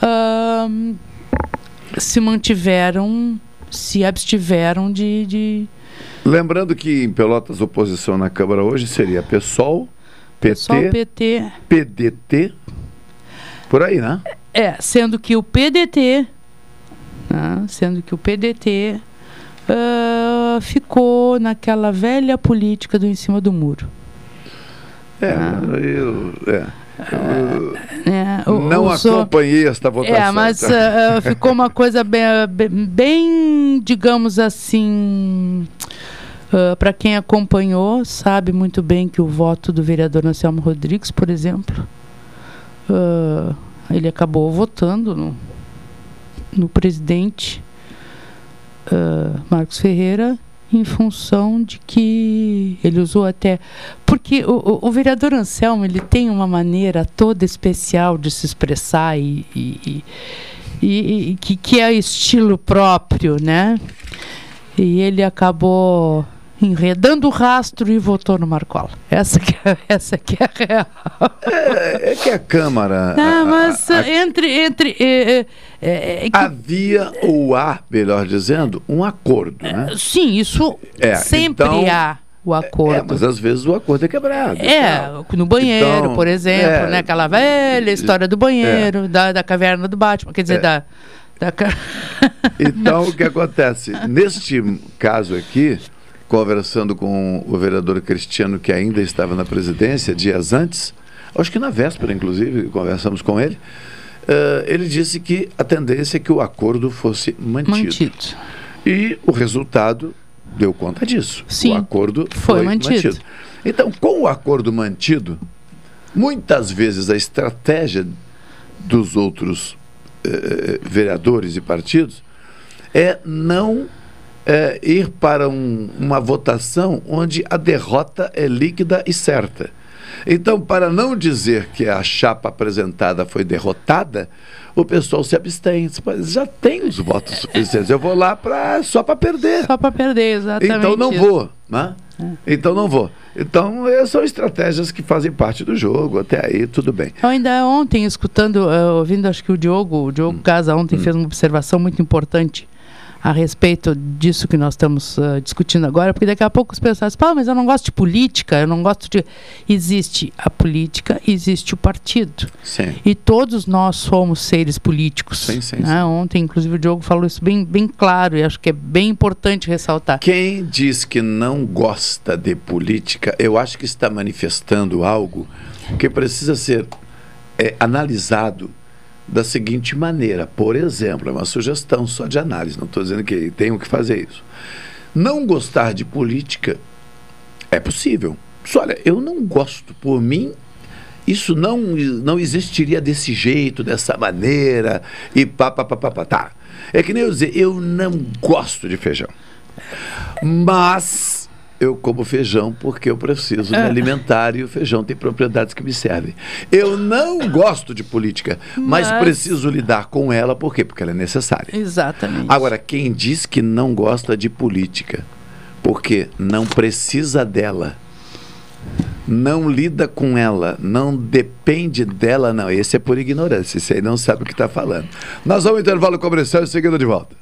ahn, se mantiveram, se abstiveram de, de Lembrando que em Pelotas, oposição na Câmara hoje seria PSOL, PT, o PT. PDT, por aí, né? É, sendo que o PDT, né, sendo que o PDT ah, ficou naquela velha política do em cima do muro. É, eu, é. Eu É, o- não o so- acompanhei esta votação. É, mas tá? ah, ah, ficou uma coisa bem, bem, bem, digamos assim, para quem acompanhou, sabe muito bem que o voto do vereador Anselmo Rodrigues, por exemplo, ah, ele acabou votando no, no presidente ah, Marcos Ferreira em função de que ele usou até porque o, o- o vereador Anselmo ele tem uma maneira toda especial de se expressar e, e, e- e, que, que é estilo próprio, né? E ele acabou enredando o rastro e votou no Marcola. Essa que é, essa que é a real. É, é que a Câmara. Não, a- mas a- entre. entre é, é, é, é que- Havia ou há, melhor dizendo, um acordo, né? sim, isso É, sempre então- há o acordo. É, mas às vezes o acordo é quebrado. É, no banheiro, Então, por exemplo, é. né? Aquela velha história do banheiro, da, da caverna do Batman, quer dizer, É. da. da ca- Então, o que acontece? Neste caso aqui, conversando com o vereador Cristiano, que ainda estava na presidência, dias antes, acho que na véspera, inclusive, conversamos com ele, eh, ele disse que a tendência é que o acordo fosse mantido. Mantido. E o resultado deu conta disso. Sim, o acordo foi foi, mantido. mantido. Então, com o acordo mantido, muitas vezes a estratégia dos outros eh, vereadores e partidos é não eh, ir para um- uma votação onde a derrota é líquida e certa. Então, para não dizer que a chapa apresentada foi derrotada, o pessoal se abstém. Diz, "Mas Já tem os votos suficientes. Eu vou lá pra, só para perder. Só para perder, exatamente. Então não isso. vou, né? Então não vou. Então eh, são estratégias que fazem parte do jogo. Até aí tudo bem. Eu ainda ontem, escutando, eh, ouvindo, acho que o Diogo, o Diogo Casa ontem fez uma observação muito importante a respeito disso que nós estamos eh, discutindo agora, porque daqui a pouco os pessoas falam, mas eu não gosto de política, eu não gosto de. Existe a política, existe o partido. Sim. E todos nós somos seres políticos. Sim, sim, né? Ontem, inclusive, o Diogo falou isso bem, bem claro, e acho que é bem importante ressaltar. Quem diz que não gosta de política, eu acho que está manifestando algo que precisa ser eh, analisado da seguinte maneira. Por exemplo, é uma sugestão só de análise, não estou dizendo que tenham que fazer isso. Não gostar de política é possível. Só, olha, eu não gosto. Por mim, isso não, não existiria desse jeito, dessa maneira, e pá, pá, pá, pá, pá. Tá. É que nem eu dizer, eu não gosto de feijão. Mas eu como feijão porque eu preciso me É. alimentar e o feijão tem propriedades que me servem. Eu não gosto de política, mas, Mas- preciso lidar com ela, por quê? Porque ela é necessária. Exatamente. Agora, quem diz que não gosta de política porque não precisa dela, não lida com ela, não depende dela, não. Esse é por ignorância, esse aí não sabe o que está falando. Nós vamos ao intervalo comercial e seguindo de volta.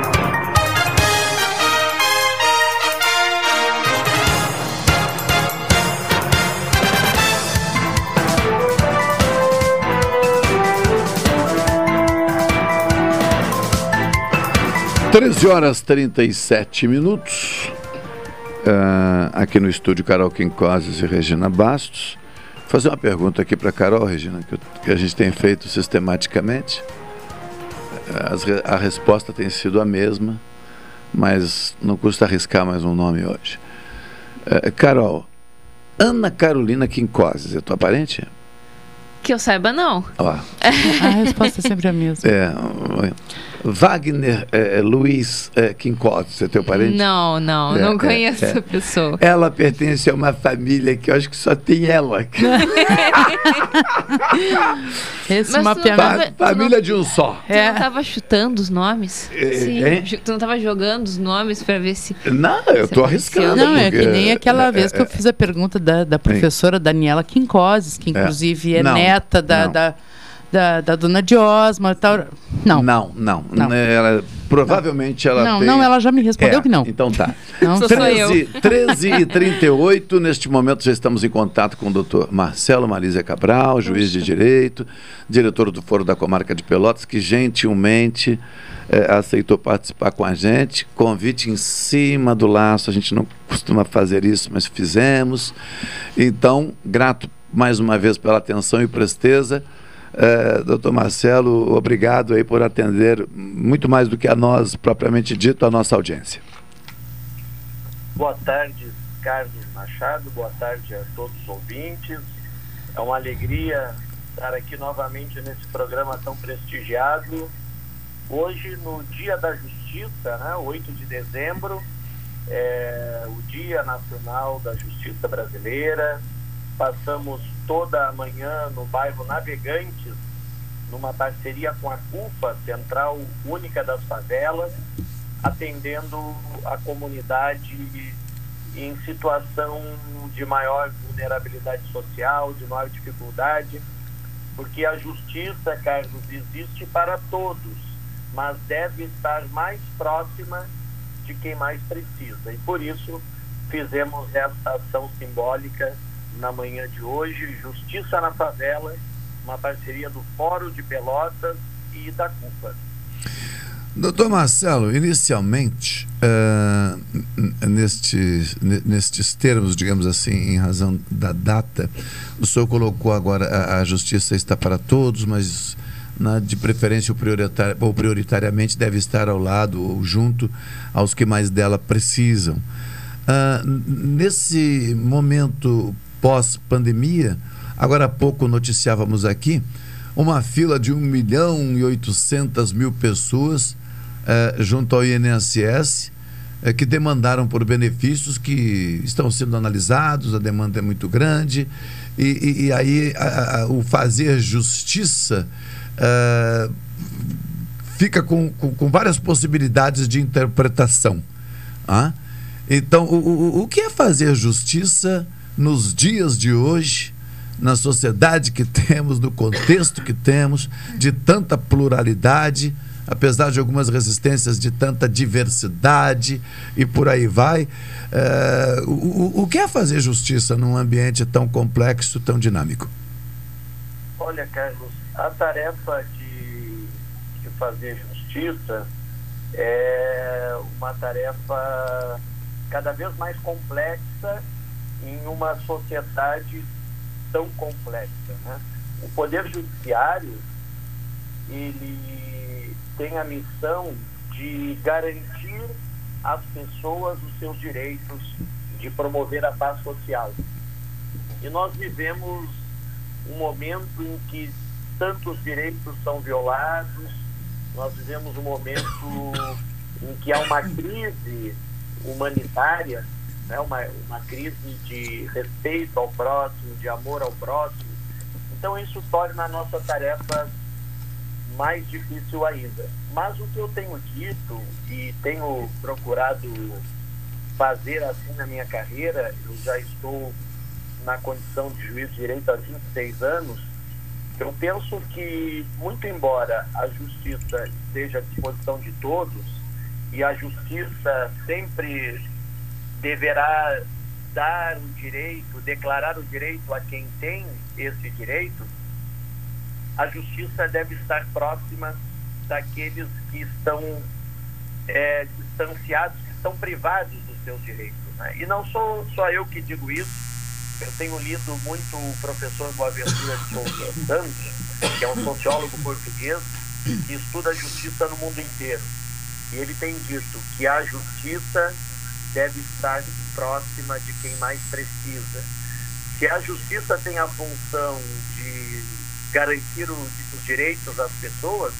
Treze horas 37 minutos. Uh, aqui no estúdio Carol Quincoses e Regina Bastos. Vou fazer uma pergunta aqui para Carol, Regina, que, que, a gente tem feito sistematicamente. As, a resposta tem sido a mesma, mas não custa arriscar mais um nome hoje. Uh, Carol, Ana Carolina Quincoses, é tua parente? Que eu saiba, não. Ó. A resposta é sempre a mesma. É. Wagner é, Luiz é, Quincose, é teu parente? Não, não, é, não conheço essa pessoa. Ela pertence a uma família que eu acho que só tem ela. Esse Mas mapeamento. Fa família não, de um só. Tu não tava chutando os nomes? Sim. Hein? Tu não tava jogando os nomes para ver se. Não, eu tô arriscando. Não, é que nem aquela vez que eu fiz a pergunta da, da professora Daniela Quincoses, que inclusive é, neta neta da, da, da, da, dona Diosma tal. Não. Não, não. não. Ela, provavelmente ela Não, tem... não, ela já me respondeu é, que não. Então tá. Não, 13, 13 e 38 neste momento já estamos em contato com o doutor Marcelo Marísia Cabral, juiz de Direito, diretor do Foro da Comarca de Pelotas, que gentilmente é, aceitou participar com a gente. Convite em cima do laço, a gente não costuma fazer isso, mas fizemos. Então, grato mais uma vez pela atenção e presteza. É, doutor Marcelo, obrigado aí por atender muito mais do que a nós, propriamente dito, a nossa audiência. Boa tarde, Carlos Machado, boa tarde a todos os ouvintes. É uma alegria estar aqui novamente nesse programa tão prestigiado. Hoje, no Dia da Justiça, né, 8 de dezembro, é o Dia Nacional da Justiça Brasileira, Passamos toda a manhã no bairro Navegantes, numa parceria com a CUFA, Central Única das Favelas, atendendo a comunidade em situação de maior vulnerabilidade social, de maior dificuldade, porque a justiça, Carlos, existe para todos, mas deve estar mais próxima de quem mais precisa. E por isso fizemos essa ação simbólica na manhã de hoje, Justiça na Favela, uma parceria do Fórum de Pelotas e da CUPA. Doutor Marcelo, inicialmente, uh, nestes, nestes termos, digamos assim, em razão da data, o senhor colocou agora a, a justiça está para todos, mas na, de preferência ou prioritariamente deve estar ao lado ou junto aos que mais dela precisam. Uh, nesse momento pós-pandemia. Agora há pouco noticiávamos aqui uma fila de 1 milhão e 800 mil pessoas eh, junto ao INSS eh, que demandaram por benefícios que estão sendo analisados, a demanda é muito grande e, e, e aí a, a, o fazer justiça eh, fica com, com, com, várias possibilidades de interpretação. Ah? Então, o, o, o que é fazer justiça? Nos dias de hoje, na sociedade que temos, no contexto que temos, de tanta pluralidade, apesar de algumas resistências, de tanta diversidade e por aí vai. É, o, o que é fazer justiça num ambiente tão complexo, tão dinâmico? Olha, Carlos, a tarefa de, de fazer justiça é uma tarefa cada vez mais complexa em uma sociedade tão complexa. Né? O Poder Judiciário ele tem a missão de garantir às pessoas os seus direitos, de promover a paz social. E nós vivemos um momento em que tantos direitos são violados, nós vivemos um momento em que há uma crise humanitária né? uma, uma crise de respeito ao próximo, de amor ao próximo. Então isso torna a nossa tarefa mais difícil ainda. Mas o que eu tenho dito e tenho procurado fazer assim na minha carreira, eu já estou na condição de juiz de direito há 26 anos, eu penso que, muito embora a justiça esteja à disposição de todos, e a justiça sempre deverá dar o direito, declarar o direito a quem tem esse direito, a justiça deve estar próxima daqueles que estão é, distanciados, que estão privados dos seus direitos. Né? E não sou só eu que digo isso, eu tenho lido muito o professor Boaventura de Souza Santos, que é um sociólogo português que estuda a justiça no mundo inteiro. E ele tem dito que a justiça deve estar próxima de quem mais precisa. Se a justiça tem a função de garantir os direitos das pessoas,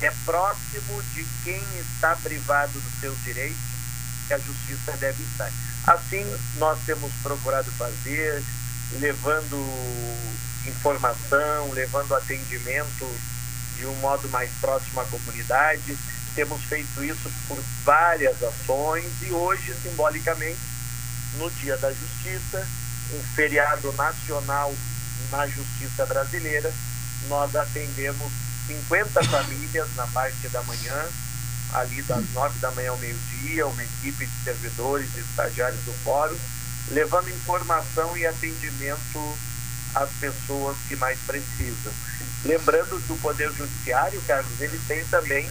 é próximo de quem está privado dos seus direitos que a justiça deve estar. Assim, nós temos procurado fazer, levando informação, levando atendimento de um modo mais próximo à comunidade. Temos feito isso por várias ações e hoje, simbolicamente, no Dia da Justiça, um feriado nacional na Justiça Brasileira, nós atendemos 50 famílias na parte da manhã, ali das 9 da manhã ao meio-dia, uma equipe de servidores e estagiários do fórum, levando informação e atendimento às pessoas que mais precisam. Lembrando que o Poder Judiciário, Carlos, ele tem também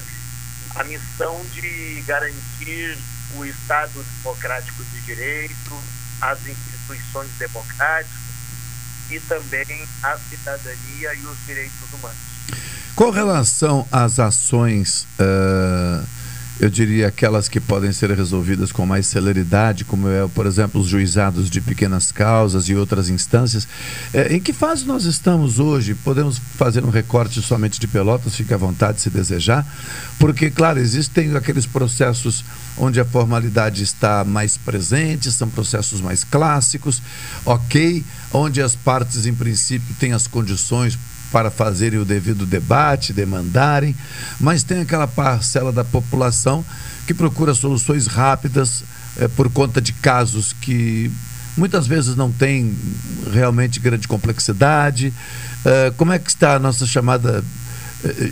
a missão de garantir o Estado democrático de direito, as instituições democráticas e também a cidadania e os direitos humanos. Com relação às ações, uh, eu diria aquelas que podem ser resolvidas com mais celeridade, como é, por exemplo, os juizados de pequenas causas e outras instâncias, uh, em que fase nós estamos hoje? Podemos fazer um recorte somente de Pelotas, fique à vontade se desejar, porque, claro, existem aqueles processos onde a formalidade está mais presente, são processos mais clássicos, ok, onde as partes, em princípio, têm as condições para fazerem o devido debate, demandarem, mas tem aquela parcela da população que procura soluções rápidas é, por conta de casos que muitas vezes não têm realmente grande complexidade. É, como é que está a nossa chamada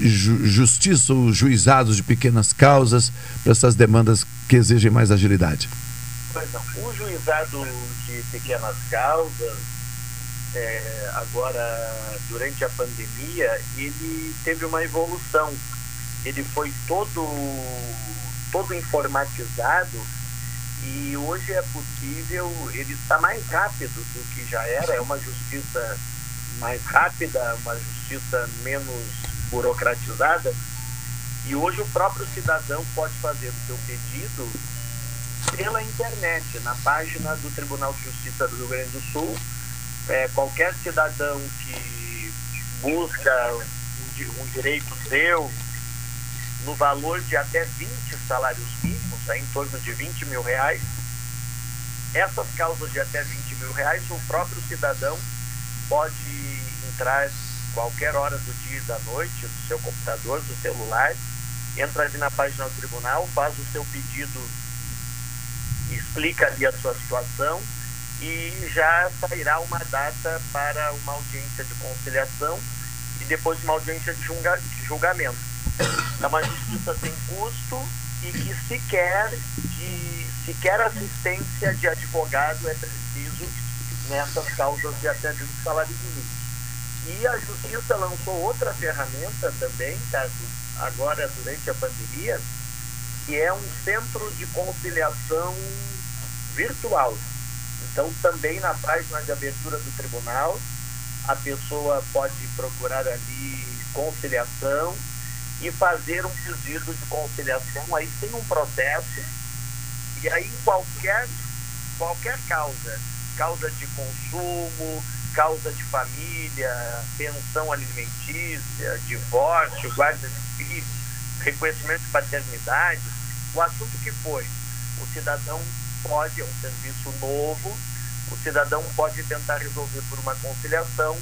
ju justiça, os juizados de pequenas causas para essas demandas que exigem mais agilidade? Pois não, o juizado de pequenas causas é, agora durante a pandemia, ele teve uma evolução. Ele foi todo, todo informatizado e hoje é possível, ele está mais rápido do que já era, é uma justiça mais rápida, uma justiça menos burocratizada. E hoje o próprio cidadão pode fazer o seu pedido pela internet, na página do Tribunal de Justiça do Rio Grande do Sul, é, qualquer cidadão que busca um, um, direito seu no valor de até 20 salários mínimos, é, em torno de 20 mil reais, essas causas de até 20 mil reais, o próprio cidadão pode entrar qualquer hora do dia e da noite do seu computador, do celular, entra ali na página do tribunal, faz o seu pedido, explica ali a sua situação, e já sairá uma data para uma audiência de conciliação e depois uma audiência de, julga, de julgamento. É uma justiça sem custo e que sequer, de, sequer assistência de advogado é preciso nessas causas de até 20 salários mínimos. E a Justiça lançou outra ferramenta também, agora durante a pandemia, que é um centro de conciliação virtual. Então, também na página de abertura do tribunal, a pessoa pode procurar ali conciliação e fazer um pedido de conciliação. Aí tem um processo, e aí qualquer, qualquer causa, causa de consumo, causa de família, pensão alimentícia, divórcio, guarda de filhos, reconhecimento de paternidade, o assunto que foi, o cidadão pode, é um serviço novo, o cidadão pode tentar resolver por uma conciliação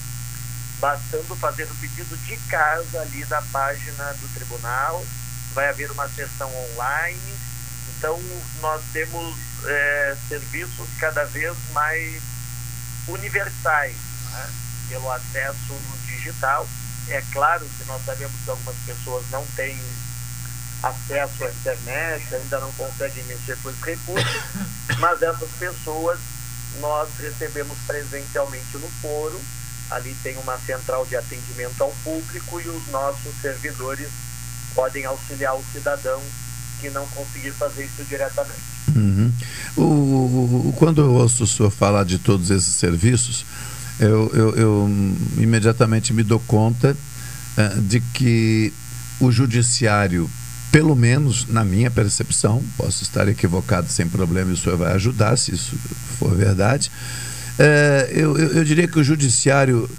bastando fazer o pedido de casa ali da página do tribunal. Vai haver uma sessão online. Então, nós temos é, serviços cada vez mais universais né? pelo acesso digital. É claro que nós sabemos que algumas pessoas não têm acesso à internet, ainda não conseguem mexer com os recursos, mas essas pessoas nós recebemos presencialmente no foro. Ali tem uma central de atendimento ao público e os nossos servidores podem auxiliar o cidadão que não conseguir fazer isso diretamente. Uhum. O, o, quando eu ouço o senhor falar de todos esses serviços, eu, eu, eu imediatamente me dou conta uh, de que o judiciário, pelo menos na minha percepção, posso estar equivocado sem problema e o senhor vai ajudar se isso for verdade, uh, eu, eu, eu diria que o judiciário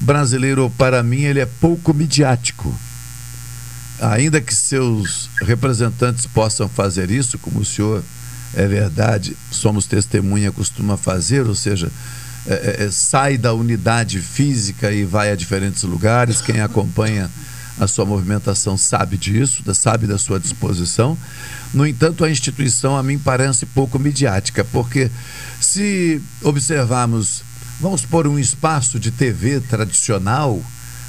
brasileiro, para mim, ele é pouco midiático ainda que seus representantes possam fazer isso, como o senhor é verdade, somos testemunha, costuma fazer, ou seja, é, é, é, sai da unidade física e vai a diferentes lugares. Quem acompanha a sua movimentação sabe disso, sabe da sua disposição. No entanto, a instituição a mim parece pouco midiática, porque se observarmos, vamos por um espaço de TV tradicional,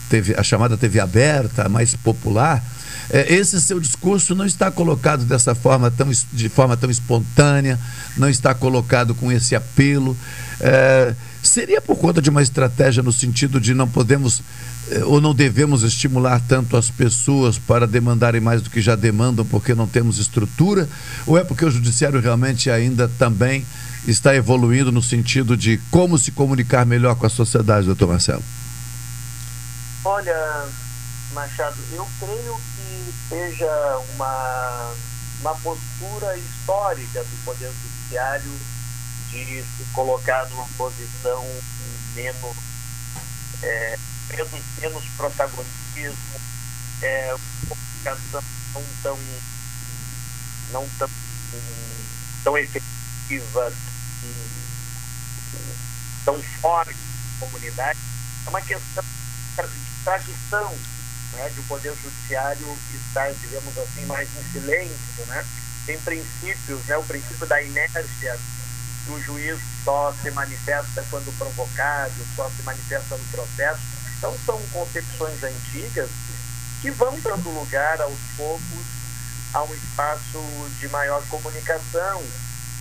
TV, a chamada TV aberta, mais popular, esse seu discurso não está colocado dessa forma tão, de forma tão espontânea, não está colocado com esse apelo. É, seria por conta de uma estratégia no sentido de não podemos é, ou não devemos estimular tanto as pessoas para demandarem mais do que já demandam porque não temos estrutura? Ou é porque o judiciário realmente ainda também está evoluindo no sentido de como se comunicar melhor com a sociedade, doutor Marcelo? Olha, Machado, eu creio que seja uma, uma postura histórica do Poder Judiciário de se colocar numa posição menos, é, menos, menos protagonismo, é, comunicação não tão, não tão, tão efetiva, tão forte na comunidade. É uma questão de tradição né, de o Poder Judiciário estar, digamos assim, mais em silêncio, né? Tem princípios, né, o princípio da inércia, que o juiz só se manifesta quando provocado, só se manifesta no processo. Então são concepções antigas que vão dando lugar aos poucos a um espaço de maior comunicação,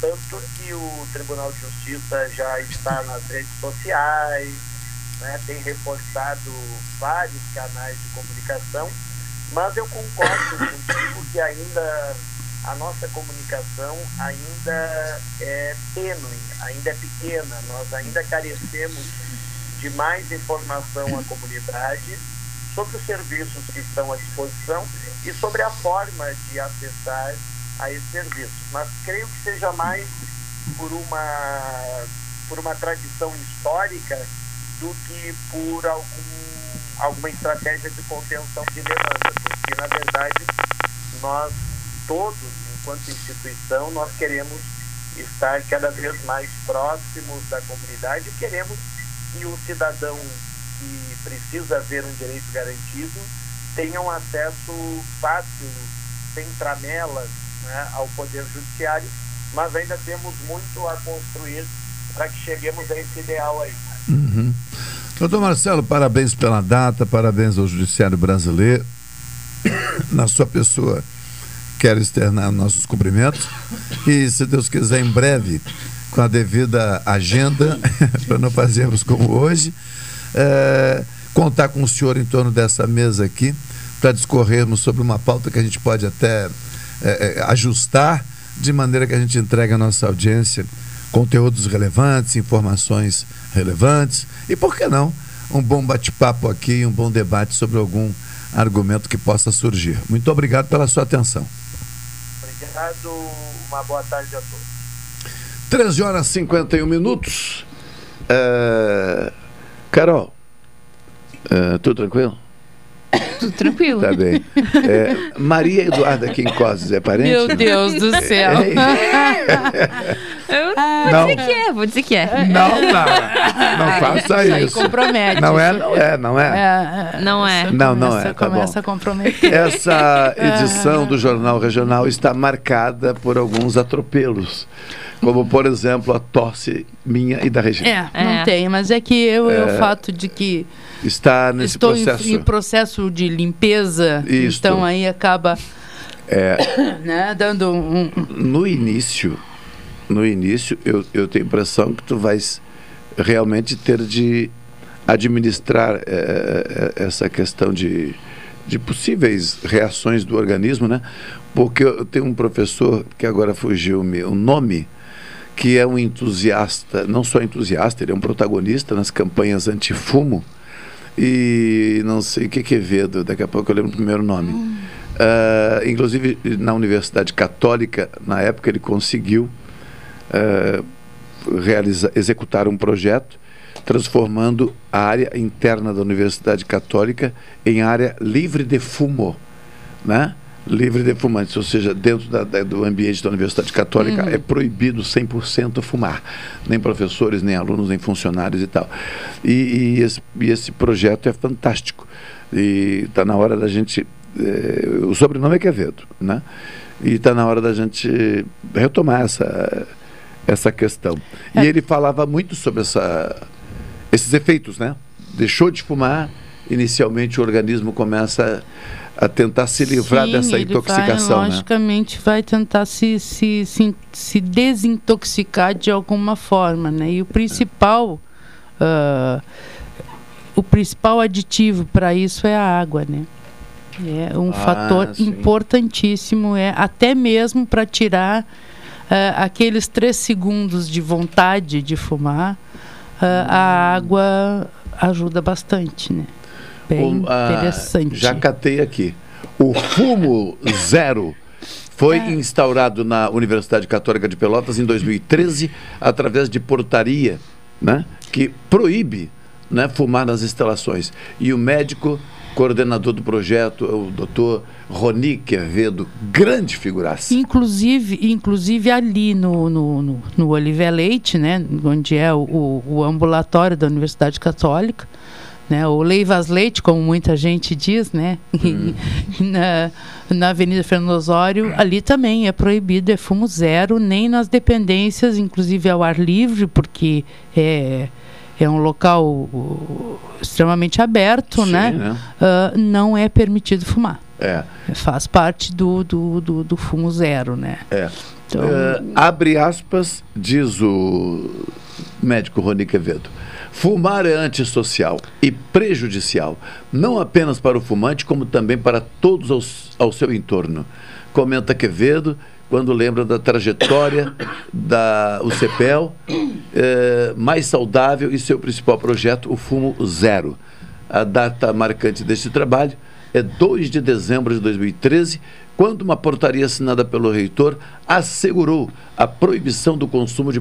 tanto que o Tribunal de Justiça já está nas redes sociais, né, tem reforçado vários canais de comunicação, mas eu concordo contigo que ainda a nossa comunicação ainda é tênue, ainda é pequena, nós ainda carecemos de mais informação à comunidade sobre os serviços que estão à disposição e sobre a forma de acessar a esses serviços. Mas creio que seja mais por uma, por uma tradição histórica do que por algum, alguma estratégia de contenção de demanda, porque na verdade nós todos, enquanto instituição, nós queremos estar cada vez mais próximos da comunidade queremos que o cidadão que precisa ver um direito garantido tenha um acesso fácil, sem tramelas, né, ao Poder Judiciário, mas ainda temos muito a construir para que cheguemos a esse ideal aí. Uhum. Doutor Marcelo, parabéns pela data, parabéns ao Judiciário Brasileiro. Na sua pessoa, quero externar nossos cumprimentos. E, se Deus quiser, em breve, com a devida agenda, para não fazermos como hoje, é, contar com o senhor em torno dessa mesa aqui, para discorrermos sobre uma pauta que a gente pode até é, ajustar, de maneira que a gente entregue à nossa audiência conteúdos relevantes, informações relevantes e, por que não, um bom bate-papo aqui, um bom debate sobre algum argumento que possa surgir. Muito obrigado pela sua atenção. Obrigado, uma boa tarde a todos. 13 horas e 51 minutos. Uh, Carol, uh, tudo tranquilo? Tudo tranquilo. Tá bem. É, Maria Eduarda Quincoses é parente? Meu Deus do céu. Eu Não. vou dizer que é, vou dizer que é. Não, não. Não faça aí isso. compromete. Não é, não é, não é. É, Não é. Não, não começa, é, tá começa bom. a comprometer. Essa edição do Jornal Regional está marcada por alguns atropelos, como, por exemplo, a tosse minha e da Regina. É, não tem, mas é que eu, é o É. fato de que Está nesse estou em- processo. Em, processo de limpeza, Isto. então aí acaba É, né, dando um, no início, no início, eu, eu tenho a impressão que tu vais realmente ter de administrar eh, essa questão de, de possíveis reações do organismo, né? Porque eu tenho um professor que agora fugiu me- o nome, que é um entusiasta, não só entusiasta, ele é um protagonista nas campanhas antifumo e não sei o que que é Vedo, daqui a pouco eu lembro o primeiro nome. Ah, inclusive na Universidade Católica, na época ele conseguiu ah, realizar, executar um projeto transformando a área interna da Universidade Católica em área livre de fumo, né? Livre de fumantes, ou seja, dentro da- da- do ambiente da Universidade Católica Uhum. é proibido 100% fumar, nem professores, nem alunos, nem funcionários e tal. E, e esse, e esse projeto é fantástico. E está na hora da gente. eh, o sobrenome é Quevedo, né? E está na hora da gente retomar essa, essa questão. E ele falava muito sobre essa, esses efeitos, né? Deixou de fumar, inicialmente o organismo começa a tentar se livrar Sim, dessa intoxicação, vai, né? logicamente vai tentar se, se, se, se desintoxicar de alguma forma, né? E o principal ah, o principal aditivo para isso é a água, né? É um Ah, fator sim. importantíssimo, é até mesmo para tirar ah, aqueles três segundos de vontade de fumar, ah, a água ajuda bastante, né? Bem O- ah, interessante. Já catei aqui. O fumo zero foi É. instaurado na Universidade Católica de Pelotas em 2013 através de portaria, né, que proíbe, né, fumar nas instalações. E o médico coordenador do projeto, é o doutor Roni Quevedo, grande figuraça. Inclusive, inclusive ali no, no, no, no Oliver Leite, né, onde é o, o ambulatório da Universidade Católica, né, o Leivas Leite, como muita gente diz, né, na, na Avenida Fernando Osório, ali também é proibido, é fumo zero, nem nas dependências, inclusive ao ar livre, porque é, é um local uh, extremamente aberto, Sim, né, né? Ah, não é permitido fumar. É. Faz parte do, do, do, do fumo zero, né? É. Então- Eh, abre aspas, diz o médico Rony Quevedo. Fumar é antissocial e prejudicial, não apenas para o fumante, como também para todos ao seu entorno. Comenta Quevedo quando lembra da trajetória da UCPEL, eh, mais saudável e seu principal projeto, o Fumo Zero. A data marcante deste trabalho é 2 de dezembro de 2013, quando uma portaria assinada pelo reitor assegurou a proibição do consumo de,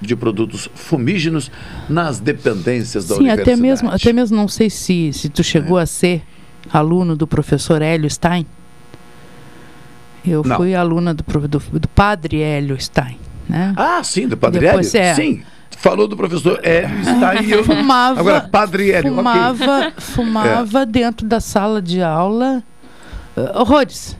de produtos fumígenos nas dependências da Sim, universidade. até mesmo, até mesmo não sei se, se tu chegou a ser aluno do professor Hélio Stein. Eu Não. fui aluna do, do, do padre Hélio Stein. Né? Ah, sim, do Padre Depois, Hélio? é. Sim. Falou do professor Hélio, está aí. Eu... Fumava, Agora, Padre Hélio, fumava, fumava dentro da sala de aula uh, horrores.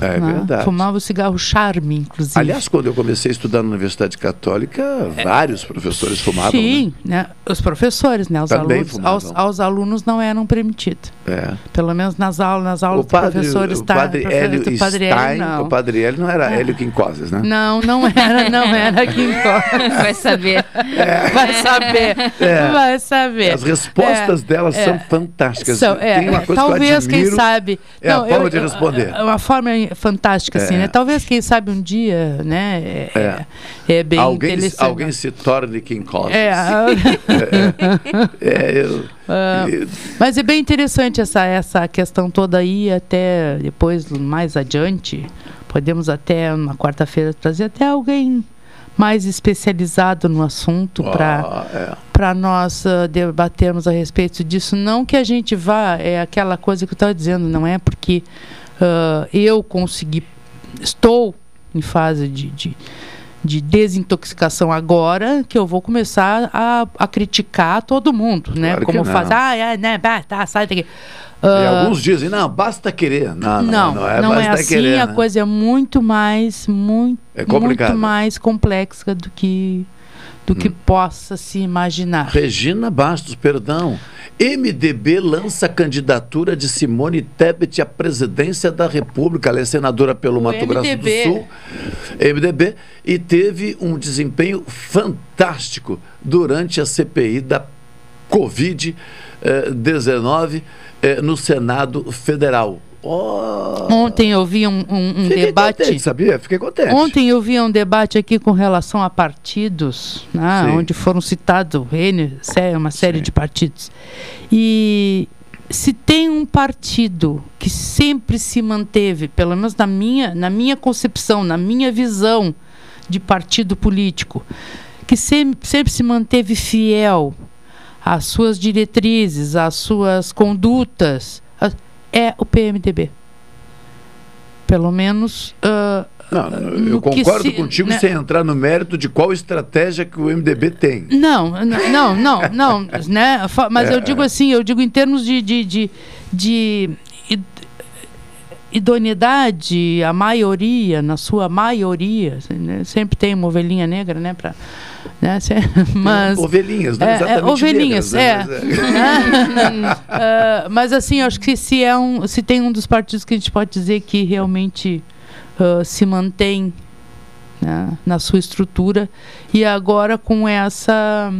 É né? verdade. Fumava o cigarro charme, inclusive. Aliás, quando eu comecei a estudar na Universidade Católica, vários professores fumavam. Sim, né? os professores, né? Os Também alunos, fumavam. aos, aos alunos não eram permitidos. né? É. Pelo menos nas aulas, nas aulas O padre, do professor o Stein. padre professor- Hélio do padre Stein, Hélio, não. o padre Hélio não era Hélio Quincoses, né? Não, não era, não era Costa. Vai saber. Vai saber. É. Vai saber. As respostas É, delas é. são fantásticas. São- é, Tem uma coisa talvez, que eu admiro, quem sabe. É a Não, forma eu- de responder. É uma forma fantástica, assim, É. né? Talvez, quem sabe, um dia, né? É, É. é bem alguém, interessante. alguém se torne Quincoses. É, É, eu- Ah, eu- mas é bem interessante essa, essa questão toda aí, até depois, mais adiante, podemos até, uma quarta-feira, trazer até alguém mais especializado no assunto para Ah, é. para nós ah, debatermos a respeito disso. Não que a gente vá, é aquela coisa que eu estava dizendo, não é porque ah, eu consegui, estou em fase de, de, de desintoxicação agora que eu vou começar a, a criticar todo mundo, né? Claro Como faz, ah, é, né, tá, sai daqui. E Ah, alguns dizem, não, basta querer. Não, não, não, não, é, não é assim, querer. a né? coisa é muito mais, muito, É muito mais complexa do que, do Hum. que possa se imaginar. Regina Bastos, perdão. MDB lança candidatura de Simone Tebet à presidência da República. Ela é senadora pelo Mato Grosso do MDB. Sul, MDB, e teve um desempenho fantástico durante a CPI da Covid-19 eh, no Senado Federal. Oh, Ontem eu vi um, um- um debate. contente, sabia? Fiquei contente. Ontem eu vi um debate aqui com relação a partidos, né, Sim. onde foram citados uma série de partidos. E se tem um partido que sempre se manteve, pelo menos na minha, na minha concepção, na minha visão de partido político, que sempre, sempre se manteve fiel às suas diretrizes, às suas condutas, é o PMDB. Pelo menos. ah, Não, eu no que concordo se- contigo né? sem entrar no mérito de qual estratégia que o MDB tem. Não, não, não, não, né? Mas É, eu digo assim, eu digo em termos de, de, de, de id- idoneidade, a maioria, na sua maioria, né? sempre tem uma ovelhinha negra, né? Pra, né? Mas, Ovelhinhas, não é, é, exatamente ovelhinhas, negras, é. né? Né? Ah, mas assim, acho que se é um, se tem um dos partidos que a gente pode dizer que realmente ah, se mantém né, na sua estrutura e agora com essa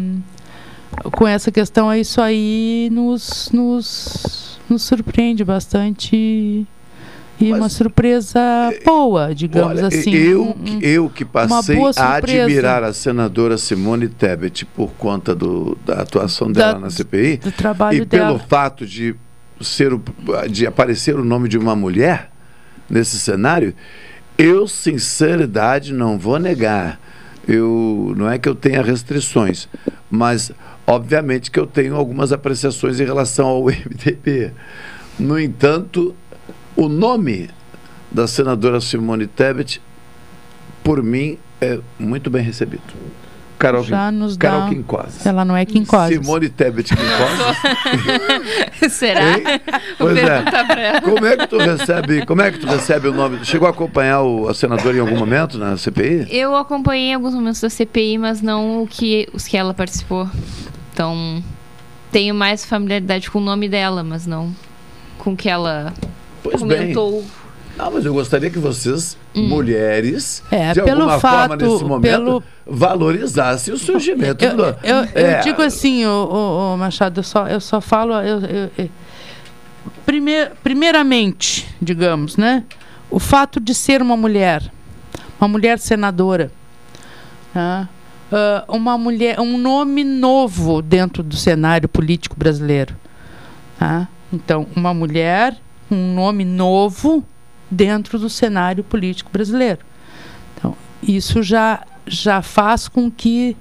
com essa questão é isso aí nos nos, nos surpreende bastante e uma surpresa boa, digamos Olha, assim. eu, um- um- eu que passei a admirar a senadora Simone Tebet por conta do, da atuação dela Da- na CPI do trabalho e pelo dela. fato de ser o- de aparecer o nome de uma mulher nesse cenário, eu sinceridade não vou negar. Eu não é que eu tenha restrições, mas obviamente que eu tenho algumas apreciações em relação ao MDB. No entanto, o nome da senadora Simone Tebet, por mim, é muito bem recebido. Carol, já nos Carol dá. Quincoses. Ela não é Quincoses. Simone Tebet Quincoses. Será? Pois é. perguntar pra ela. Como é que tu recebe, como é que tu recebe o nome? Chegou a acompanhar o, a senadora em algum momento na CPI? Eu acompanhei alguns momentos da CPI, mas não o que, os que ela participou. Então, tenho mais familiaridade com o nome dela, mas não com o que ela Pois comentou. Ah, mas eu gostaria que vocês, mulheres, É, de alguma forma fato- nesse momento, pelo- valorizassem o surgimento Eu, do. eu, eu É, digo assim, ô, Machado, eu só, eu só falo. Eu, eu- eu- primeir- primeiramente, digamos, né? O fato de ser uma mulher, uma mulher senadora, tá? Ah, uma mulher, um nome novo dentro do cenário político brasileiro. tá? Então, uma mulher, um nome novo dentro do cenário político brasileiro. Então, isso já, já faz com que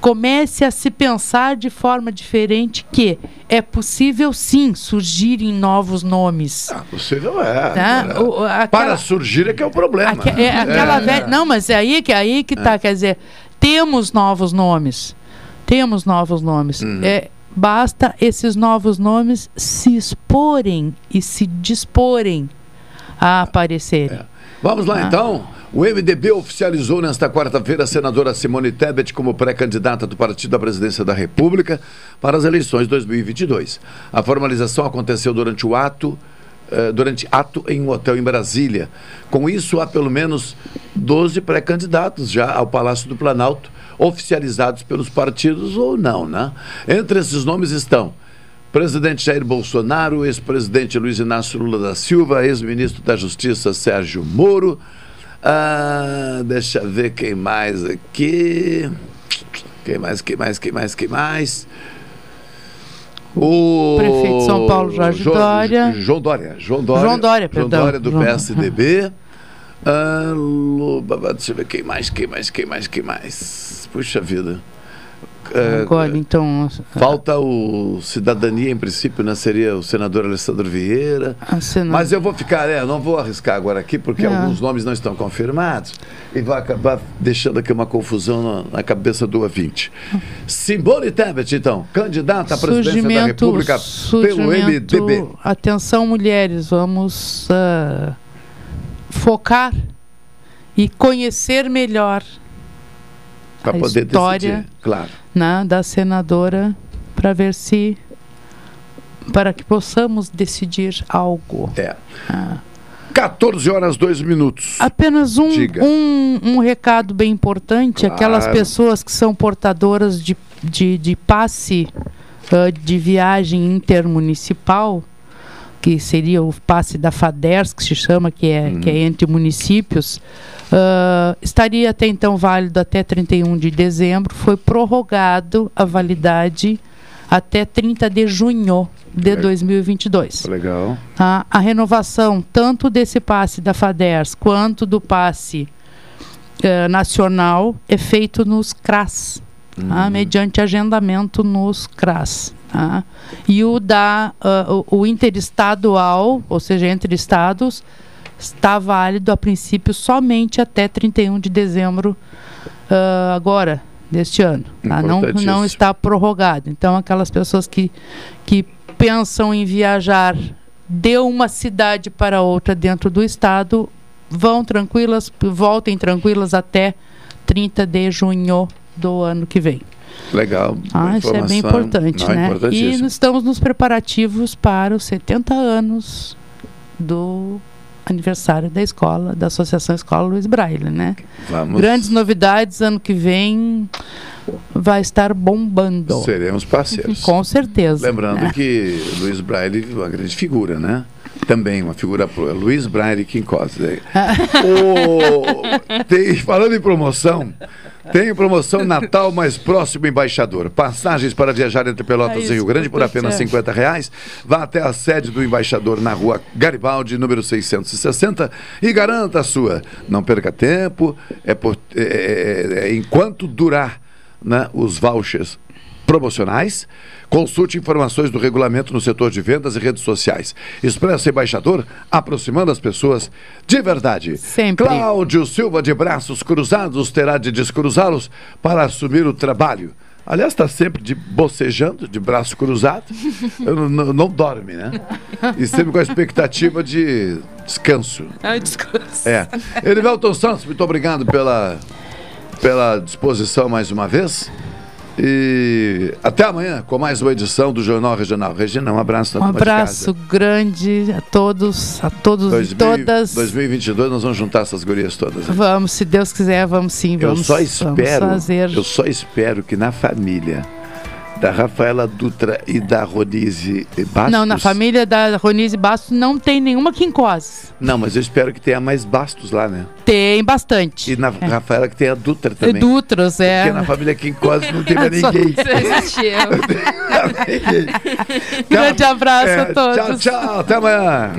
comece a se pensar de forma diferente que é possível sim surgirem novos nomes. Possível é. Tá? É. O- aquela- Para surgir é que é o problema. Aque- é, aquela É. velha- Não, mas é aí que, aí que tá, quer dizer, temos novos nomes. Temos novos nomes. Uhum. É, basta esses novos nomes se exporem e se disporem a aparecerem. Vamos lá Ah. então. O MDB oficializou nesta quarta-feira a senadora Simone Tebet como pré-candidata do partido à presidência da República para as eleições 2022. A formalização aconteceu durante o ato eh, durante ato em um hotel em Brasília. Com isso, há pelo menos 12 pré-candidatos já ao Palácio do Planalto, oficializados pelos partidos ou não, né? Entre esses nomes estão Presidente Jair Bolsonaro, ex-presidente Luiz Inácio Lula da Silva, ex-ministro da Justiça Sérgio Moro. Ah, deixa eu ver quem mais aqui. Quem mais, quem mais, quem mais, quem mais? O Prefeito de São Paulo, Jorge Jo- Dória. João Dória. João Dória. João Dória, João perdão. Dória do João- PSDB. Ah, Lu- Deixa eu ver quem mais, quem mais, quem mais, quem mais. Puxa vida. Agora, então. Falta o cidadania, em princípio, né? Seria o senador Alessandro Vieira. Mas eu vou ficar, é, não vou arriscar agora aqui, porque É. alguns nomes não estão confirmados e vai acabar deixando aqui uma confusão na, na cabeça do ouvinte. Simone Tebet, então, candidata à presidência da Surgimento, República pelo MDB. atenção mulheres, vamos ah, focar e conhecer melhor Para a história decidir, claro. né, da senadora para ver se para que possamos decidir algo. É. 14 horas 2 minutos. Apenas um, um, um recado bem importante: Claro. aquelas pessoas que são portadoras de, de, de passe ah, de viagem intermunicipal, que seria o passe da FADERS, que se chama, que é, que é entre municípios, ah, estaria até então válido até 31 de dezembro, foi prorrogado a validade até 30 de junho de 2022. Legal. Tá? A renovação tanto desse passe da FADERS quanto do passe eh, nacional é feito nos CRAS, tá? mediante agendamento nos CRAS. Tá? E o da ah, o, o interestadual, ou seja, entre estados, está válido a princípio somente até 31 de dezembro ah, agora deste ano. tá? Não, não está prorrogado. Então, aquelas pessoas que, que pensam em viajar de uma cidade para outra dentro do estado vão tranquilas, voltem tranquilas até 30 de junho do ano que vem. Legal. Ah, isso é bem importante, Não, é né? E importantíssimo. estamos nos preparativos para os 70 anos do aniversário da escola, da Associação Escola Luiz Braille, né? Vamos. Grandes novidades ano que vem vai estar bombando. Seremos parceiros. Com certeza. Lembrando né? que Luiz Braille é uma grande figura, né? Também uma figura Luiz Braille Quincose. né? O- tem- falando em promoção, tem promoção Natal mais próximo embaixador. Passagens para viajar entre Pelotas É e Rio Grande por apenas é. 50 reais. Vá até a sede do embaixador na rua Garibaldi, número 660 e garanta a sua. Não perca tempo, é, por- é- é- é- enquanto durar né, os vouchers promocionais. Consulte informações do regulamento no setor de vendas e redes sociais. Expresso Embaixador, aproximando as pessoas de verdade. Sempre. Cláudio Silva, de braços cruzados, terá de descruzá-los para assumir o trabalho. Aliás, está sempre de bocejando, de braço cruzado. Não, dorme, né? E sempre com a expectativa de descanso. É discurso. É. Erivelton Santos, muito obrigado pela, pela disposição mais uma vez. E até amanhã com mais uma edição do Jornal Regional. Regina, um abraço Um abraço grande a todos, a todos casa. e todas. 2022 nós vamos juntar essas gurias todas. Vamos, se Deus quiser, vamos sim, Eu vamos, só vamos espero, fazer. eu só espero que na família da Rafaela Dutra e da Ronise Bastos. Não, na família da Ronise Bastos não tem nenhuma quincose. Não, mas eu espero que tenha mais Bastos lá, né? Tem bastante. E na Rafaela que tenha Dutra também. Dutros, é. Porque na família Quincose não tem mais Só ninguém. existe Grande abraço É, a todos. Tchau, tchau. Até amanhã.